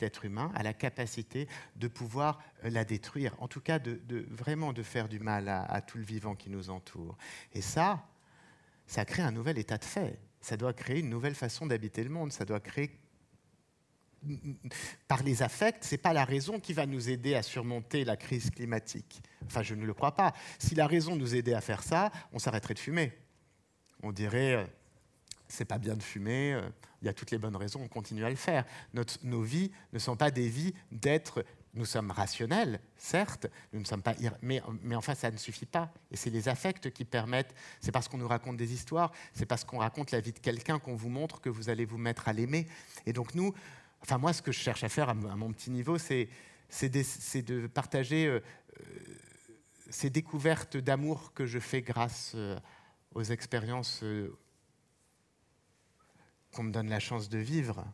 l'être humain a la capacité de pouvoir euh, la détruire. En tout cas, de, de- vraiment de faire du mal à, à tout le vivant qui nous entoure. Et ça, ça crée un nouvel état de fait. Ça doit créer une nouvelle façon d'habiter le monde. Ça doit créer par les affects, c'est pas la raison qui va nous aider à surmonter la crise climatique. Enfin, je ne le crois pas. Si la raison nous aidait à faire ça, on s'arrêterait de fumer. On dirait, euh, c'est pas bien de fumer, euh, il y a toutes les bonnes raisons, on continue à le faire. Nos vies ne sont pas des vies d'être. Nous sommes rationnels, certes, nous ne sommes pas, mais, enfin ça ne suffit pas. Et c'est les affects qui permettent. C'est parce qu'on nous raconte des histoires, c'est parce qu'on raconte la vie de quelqu'un qu'on vous montre que vous allez vous mettre à l'aimer. Et donc nous, enfin moi, ce que je cherche à faire à, mon petit niveau, c'est de partager euh, euh, ces découvertes d'amour que je fais grâce euh, aux expériences qu'on me donne la chance de vivre.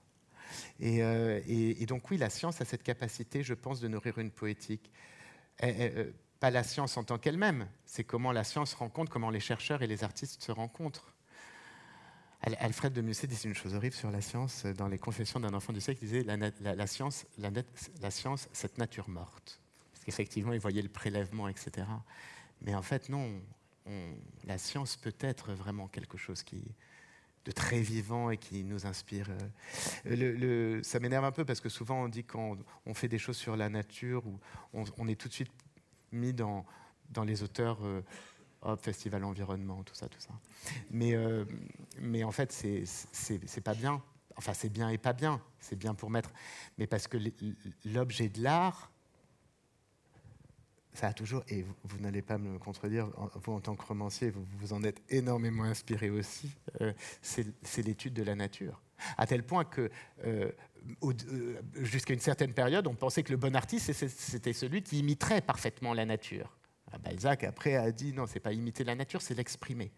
Et, euh, et- donc oui, la science a cette capacité, je pense, de nourrir une poétique. Elle- elle- euh, pas la science en tant qu'elle-même, c'est comment la science rencontre, comment les chercheurs et les artistes se rencontrent. Al- Alfred de Musset disait une chose horrible sur la science euh, dans les Confessions d'un enfant du siècle. Il disait la, science, cette nature morte. Parce qu'effectivement, il voyait le prélèvement, etc. Mais en fait, non. on- la science peut être vraiment quelque chose qui de très vivant et qui nous inspire. euh. Ça m'énerve un peu parce que souvent on dit quand on fait des choses sur la nature, ou on, est tout de suite mis dans, dans les auteurs. euh, hop, festival environnement, tout ça, tout ça. Mais, euh, mais en fait, c'est pas bien. Enfin, c'est bien et pas bien. C'est bien pour mettre. Mais parce que l'objet de l'art, ça a toujours, et vous, n'allez pas me contredire, vous en tant que romancier, vous vous en êtes énormément inspiré aussi, euh, c'est l'étude de la nature. À tel point que, euh, euh, jusqu'à une certaine période, on pensait que le bon artiste, c'était celui qui imiterait parfaitement la nature. Ah, Balzac, après, a dit non, c'est pas imiter la nature, c'est l'exprimer.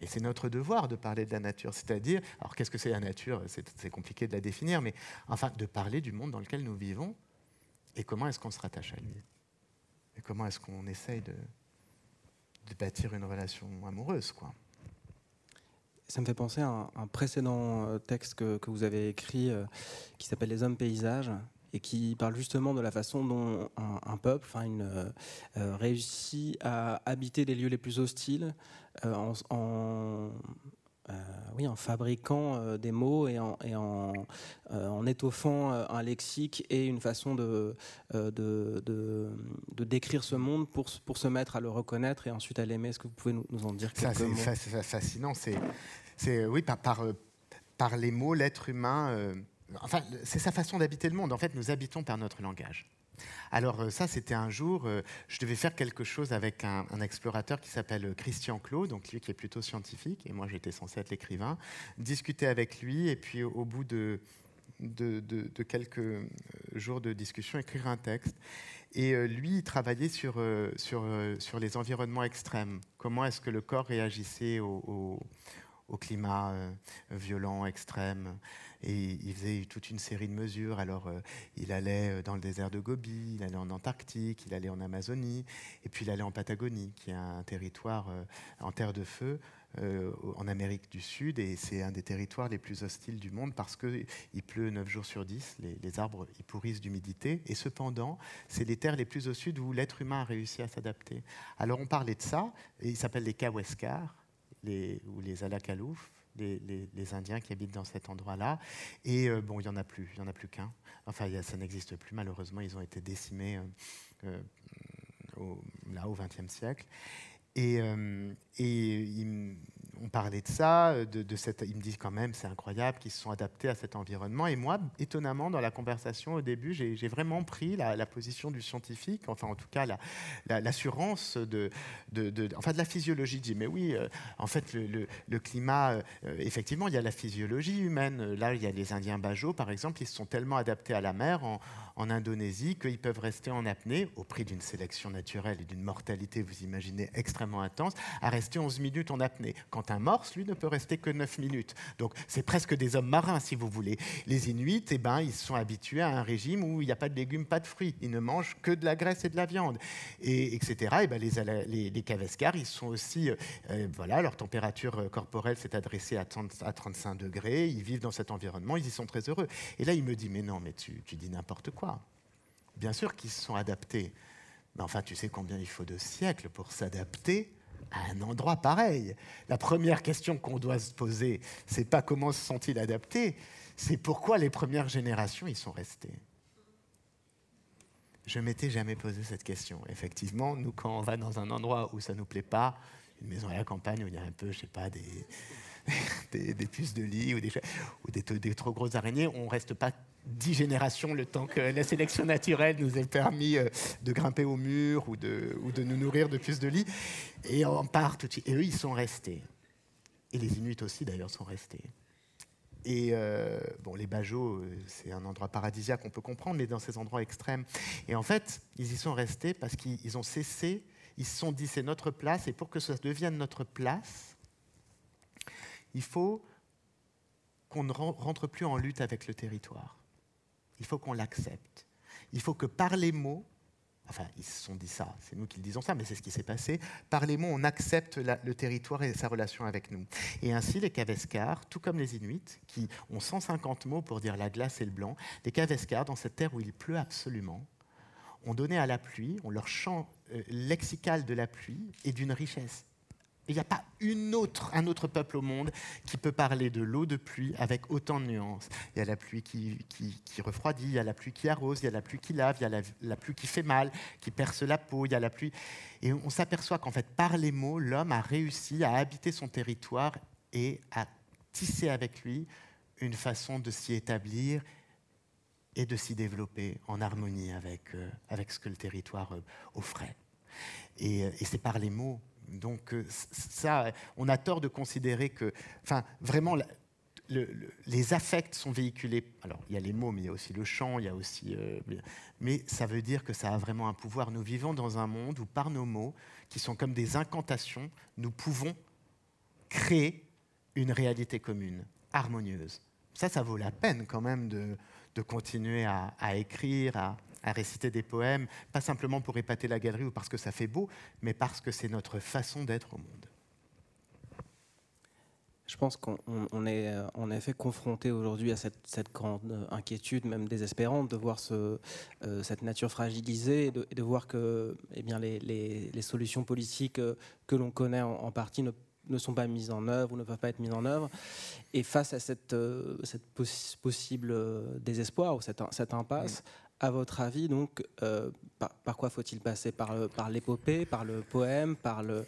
Et c'est notre devoir de parler de la nature. C'est-à-dire, alors qu'est-ce que c'est la nature? C'est compliqué de la définir, mais enfin, de parler du monde dans lequel nous vivons et comment est-ce qu'on se rattache à lui? Et comment est-ce qu'on essaye de, bâtir une relation amoureuse, quoi? Ça me fait penser à un, précédent euh, texte que, que vous avez écrit euh, qui s'appelle Les hommes paysages et qui parle justement de la façon dont un, peuple une, euh, réussit à habiter les lieux les plus hostiles en, en, euh, oui, en fabriquant euh, des mots et en, et en, euh, en étoffant un lexique et une façon de, de, de, de décrire ce monde pour, se mettre à le reconnaître et ensuite à l'aimer. Est-ce que vous pouvez nous, nous en dire Ça, quelques c'est mots? fa- fa- fascinant. C'est, c'est, oui, par, par, par les mots, l'être humain. enfin, c'est sa façon d'habiter le monde. En fait, nous habitons par notre langage. Alors euh, ça, c'était un jour, euh, je devais faire quelque chose avec un, explorateur qui s'appelle euh, Christian Clot, donc lui qui est plutôt scientifique, et moi j'étais censé être l'écrivain, discuter avec lui, et puis au, bout de, quelques jours de discussion, écrire un texte. Et lui, il travaillait sur, sur, sur les environnements extrêmes. Comment est-ce que le corps réagissait au, au- au climat euh, violent, extrême. Et il faisait toute une série de mesures. Alors, euh, il allait euh, dans le désert de Gobi, il allait en Antarctique, il allait en Amazonie, et puis il allait en Patagonie, qui est un territoire en terre de feu en Amérique du Sud, et c'est un des territoires les plus hostiles du monde parce qu'il pleut 9 jours sur 10, les, les arbres ils pourrissent d'humidité, et cependant, c'est les terres les plus au sud où l'être humain a réussi à s'adapter. Alors on parlait de ça, et ils s'appellent les Kaweskar, ou les Alakalouf, les, Indiens qui habitent dans cet endroit-là. Et euh, bon, il n'y en a plus, il n'y en a plus qu'un. Enfin, ça n'existe plus, malheureusement, ils ont été décimés euh, euh, au, là, au XXe siècle. Et, et on parlait de ça, de, de cette, il me dit quand même, c'est incroyable qu'ils se sont adaptés à cet environnement. Et moi, étonnamment, dans la conversation au début, j'ai vraiment pris la, position du scientifique, enfin en tout cas la- la- l'assurance de, enfin de la physiologie. Je dis, mais oui, euh, en fait, le, climat, euh, euh, effectivement, il y a la physiologie humaine. Là, il y a les Indiens Bajo, par exemple, ils se sont tellement adaptés à la mer en, Indonésie qu'ils peuvent rester en apnée, au prix d'une sélection naturelle et d'une mortalité, vous imaginez, extrêmement intense, à rester 11 minutes en apnée. Un morse, lui, ne peut rester que 9 minutes. Donc, c'est presque des hommes marins, si vous voulez. Les Inuits, eh ben, ils sont habitués à un régime où il n'y a pas de légumes, pas de fruits. Ils ne mangent que de la graisse et de la viande, et, etc. Et ben, les, les, ils sont aussi, euh, euh, voilà, leur température euh, corporelle s'est adressée à, 30 à 35 degrés. Ils vivent dans cet environnement, ils y sont très heureux. Et là, il me dit, mais non, mais tu, tu dis n'importe quoi. Bien sûr qu'ils se sont adaptés. Mais enfin, tu sais combien il faut de siècles pour s'adapter à un endroit pareil. La première question qu'on doit se poser, c'est pas comment se sont-ils adaptés, c'est pourquoi les premières générations y sont restées. Je m'étais jamais posé cette question. Effectivement, nous, quand on va dans un endroit où ça nous plaît pas, une maison à la campagne où il y a un peu, je sais pas, des, (laughs) des, puces de lit ou des, ou des, des trop grosses araignées, on reste pas dix générations le temps que la sélection naturelle nous ait permis euh, de grimper au mur ou de, ou de nous nourrir de puces de lit. Et on part tout de suite. Et eux, ils sont restés. Et les Inuits aussi, d'ailleurs, sont restés. Et euh, bon, les Bajos, euh, c'est un endroit paradisiaque, on peut comprendre, mais dans ces endroits extrêmes. Et en fait, ils y sont restés parce qu'ils ils ont cessé, ils se sont dit c'est notre place, et pour que ça devienne notre place, il faut qu'on ne ren- rentre plus en lutte avec le territoire. Il faut qu'on l'accepte. Il faut que par les mots, enfin, ils se sont dit ça, c'est nous qui le disons ça, mais c'est ce qui s'est passé. Par les mots, on accepte le territoire et sa relation avec nous. Et ainsi, les Kaveskars, tout comme les Inuits, qui ont 150 mots pour dire la glace et le blanc, les Kaveskars, dans cette terre où il pleut absolument, ont donné à la pluie, ont leur champ euh, lexical de la pluie et d'une richesse. Il n'y a pas un autre peuple au monde qui peut parler de l'eau de pluie avec autant de nuances. Il y a la pluie qui, refroidit, il y a la pluie qui arrose, il y a la pluie qui lave, il y a la, pluie qui fait mal, qui perce la peau, il y a la pluie. Et on s'aperçoit qu'en fait, par les mots, l'homme a réussi à habiter son territoire et à tisser avec lui une façon de s'y établir et de s'y développer en harmonie avec, euh, avec ce que le territoire euh, offrait. Euh, et c'est par les mots. Donc euh, ça, on a tort de considérer que, enfin, vraiment, les affects sont véhiculés. Alors, il y a les mots, mais il y a aussi le chant, il y a aussi. euh, mais ça veut dire que ça a vraiment un pouvoir. Nous vivons dans un monde où, par nos mots, qui sont comme des incantations, nous pouvons créer une réalité commune, harmonieuse. Ça, ça vaut la peine quand même de, de continuer à, à écrire, à, à réciter des poèmes, pas simplement pour épater la galerie ou parce que ça fait beau, mais parce que c'est notre façon d'être au monde. Je pense qu'on on- on est en effet confronté aujourd'hui à cette, grande euh, inquiétude, même désespérante, de voir euh, cette nature fragilisée et de, voir que eh bien, les, solutions politiques euh, que l'on connaît en, partie ne, sont pas mises en œuvre ou ne peuvent pas être mises en œuvre. Et face à cette, cette possi- possible désespoir ou cette impasse, à votre avis, donc, euh, par, quoi faut-il passer? Par, l'épopée, par le poème, par le,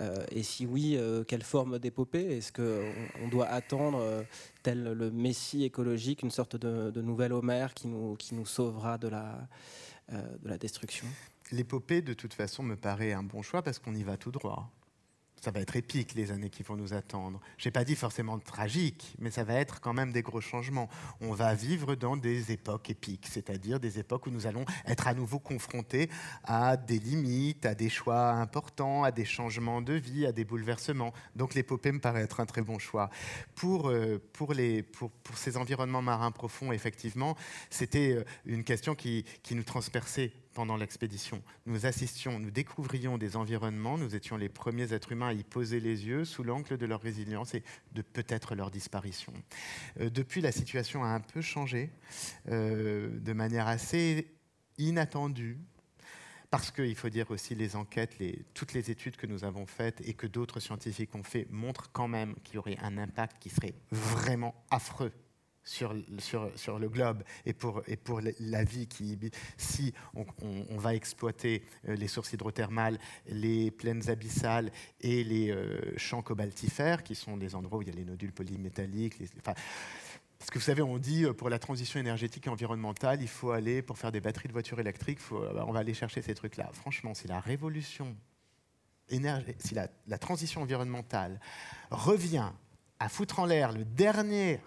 euh, et si oui, euh, quelle forme d'épopée? Est-ce qu'on on doit attendre, tel le Messie écologique, une sorte de, nouvel Homère qui nous, qui nous sauvera de la, de la destruction? L'épopée, de toute façon, me paraît un bon choix parce qu'on y va tout droit. Ça va être épique les années qui vont nous attendre. J'ai pas dit forcément tragique, mais ça va être quand même des gros changements. On va vivre dans des époques épiques, c'est-à-dire des époques où nous allons être à nouveau confrontés à des limites, à des choix importants, à des changements de vie, à des bouleversements. Donc l'épopée me paraît être un très bon choix. Pour, euh, pour, les, pour, pour ces environnements marins profonds, effectivement, c'était euh, une question qui, qui nous transperçait pendant l'expédition. Nous assistions, nous découvrions des environnements, nous étions les premiers êtres humains à y poser les yeux sous l'angle de leur résilience et de peut-être leur disparition. Euh, depuis, la situation a un peu changé euh, de manière assez inattendue. Parce qu'il faut dire aussi les enquêtes, toutes les études que nous avons faites et que d'autres scientifiques ont fait montrent quand même qu'il y aurait un impact qui serait vraiment affreux sur, le globe et pour, la vie qui. Si on, va exploiter euh, les sources hydrothermales, les plaines abyssales et les euh, champs cobaltifères, qui sont des endroits où il y a les nodules polymétalliques, les- parce que vous savez, on dit euh, pour la transition énergétique et environnementale, il faut aller, pour faire des batteries de voitures électriques, euh, on va aller chercher ces trucs-là. Franchement, si la révolution, si la transition environnementale revient à foutre en l'air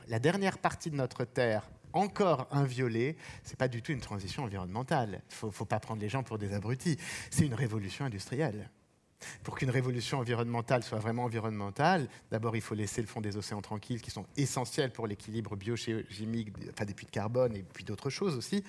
la dernière partie de notre Terre encore inviolée, c'est pas du tout une transition environnementale. Il faut, faut pas prendre les gens pour des abrutis. C'est une révolution industrielle. Pour qu'une révolution environnementale soit vraiment environnementale, d'abord il faut laisser le fond des océans tranquilles qui sont essentiels pour l'équilibre biochimique, enfin des puits de carbone et puis d'autres choses aussi.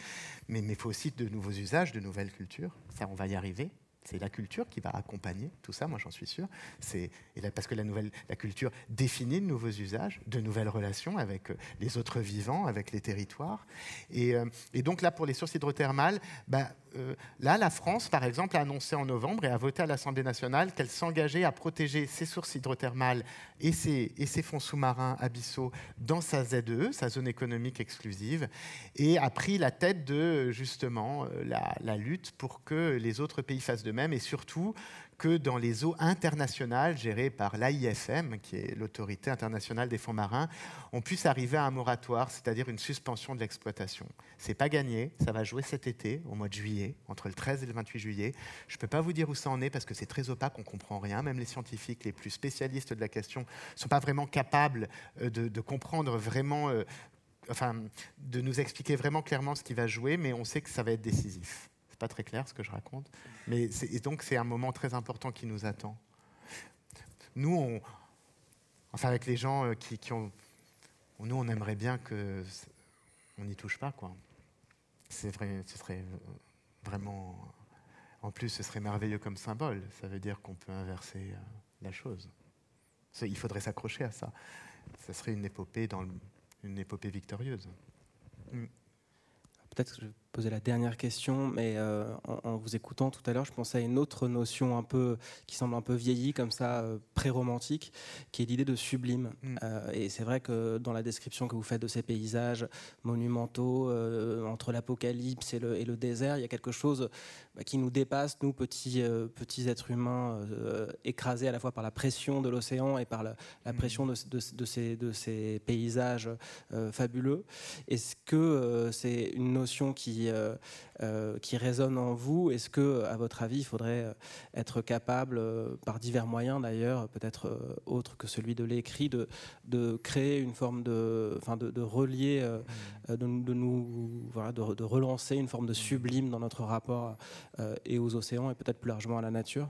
Mais il faut aussi de nouveaux usages, de nouvelles cultures. Ça, on va y arriver. C'est la culture qui va accompagner tout ça, moi j'en suis sûr. C'est parce que la nouvelle, la culture définit de nouveaux usages, de nouvelles relations avec euh, les autres vivants, avec les territoires. Et, euh, donc là, pour les sources hydrothermales, bah, euh, là, la France, par exemple, a annoncé en novembre et a voté à l'Assemblée nationale qu'elle s'engageait à protéger ses sources hydrothermales et ses, fonds sous-marins abyssaux dans sa ZE, sa zone économique exclusive, et a pris la tête de justement la, la lutte pour que les autres pays fassent de et surtout que dans les eaux internationales gérées par l'AIFM, qui est l'autorité internationale des fonds marins, on puisse arriver à un moratoire, c'est-à-dire une suspension de l'exploitation. C'est pas gagné, ça va jouer cet été, au mois de juillet, entre le 13 et le 28 juillet. Je peux pas vous dire où ça en est parce que c'est très opaque, on comprend rien. Même les scientifiques les plus spécialistes de la question sont pas vraiment capables euh, de, de comprendre vraiment, euh, enfin, de nous expliquer vraiment clairement ce qui va jouer, mais on sait que ça va être décisif. Pas très clair ce que je raconte, mais et donc c'est un moment très important qui nous attend. Nous, on, enfin avec les gens euh, qui, qui ont, nous, on aimerait bien que on n'y touche pas, quoi. C'est vrai, ce serait euh, vraiment. En plus, ce serait merveilleux comme symbole. Ça veut dire qu'on peut inverser euh, la chose. Il faudrait s'accrocher à ça. Ça serait une épopée dans une épopée victorieuse. Peut-être que je poser la dernière question, mais euh, en, vous écoutant tout à l'heure, je pensais à une autre notion un peu qui semble un peu vieillie, comme ça, euh, pré-romantique, qui est l'idée de sublime. Mm. Euh, et c'est vrai que dans la description que vous faites de ces paysages monumentaux, entre l'apocalypse et le, et le, désert, il y a quelque chose bah, qui nous dépasse, nous, petits, petits êtres humains, écrasés à la fois par la pression de l'océan et par la, mm. pression de, de, ces, de ces paysages fabuleux. Est-ce que c'est une notion qui euh, euh, qui, résonne en vous. Est-ce que, à votre avis, il faudrait euh, être capable, par divers moyens d'ailleurs, peut-être autres que celui de l'écrit, de, de créer une forme de, enfin, de, relier, de, nous, voilà, de, relancer une forme de sublime dans notre rapport et aux océans et peut-être plus largement à la nature?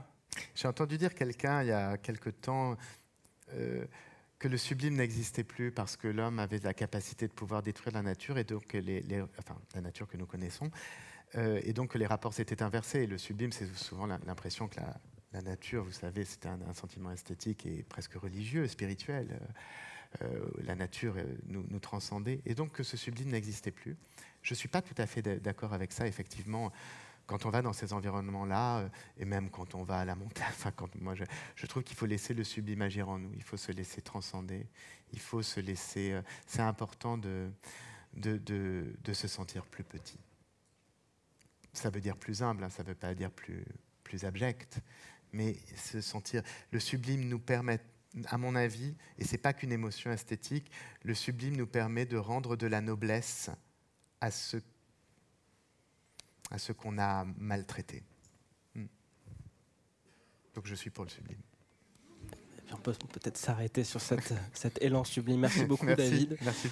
J'ai entendu dire quelqu'un il y a quelque temps que le sublime n'existait plus parce que l'homme avait la capacité de pouvoir détruire la nature et donc la nature que nous connaissons, euh, et donc que les rapports s'étaient inversés. Et le sublime, c'est souvent l'impression que la, nature, vous savez, c'était un, sentiment esthétique et presque religieux, spirituel. Euh, euh, la nature nous, nous, transcendait, et donc que ce sublime n'existait plus. Je ne suis pas tout à fait d'accord avec ça, effectivement quand on va dans ces environnements-là, euh, et même quand on va à la montagne, (laughs) enfin, quand, moi je, trouve qu'il faut laisser le sublime agir en nous, il faut se laisser transcender, il faut se laisser. Euh, c'est important de, de, de, se sentir plus petit. Ça veut dire plus humble, hein, ça ne veut pas dire plus, plus abject, mais se sentir. Le sublime nous permet, à mon avis, et c'est pas qu'une émotion esthétique, le sublime nous permet de rendre de la noblesse à ce à ceux qu'on a maltraités. Hmm. Donc je suis pour le sublime. on peut peut-être s'arrêter sur cette, (laughs) cet élan sublime. Merci beaucoup David. Merci.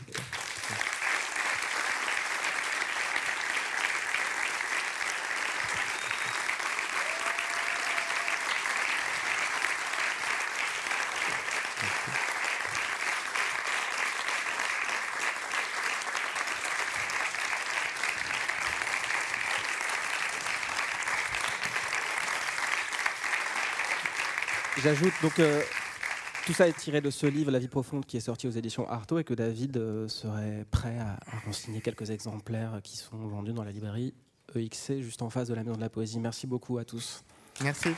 J'ajoute donc euh, tout ça est tiré de ce livre La vie profonde qui est sorti aux éditions Artaud et que David euh, serait prêt à, à signer quelques exemplaires qui sont vendus dans la librairie EXC juste en face de la maison de la poésie. Merci beaucoup à tous. Merci.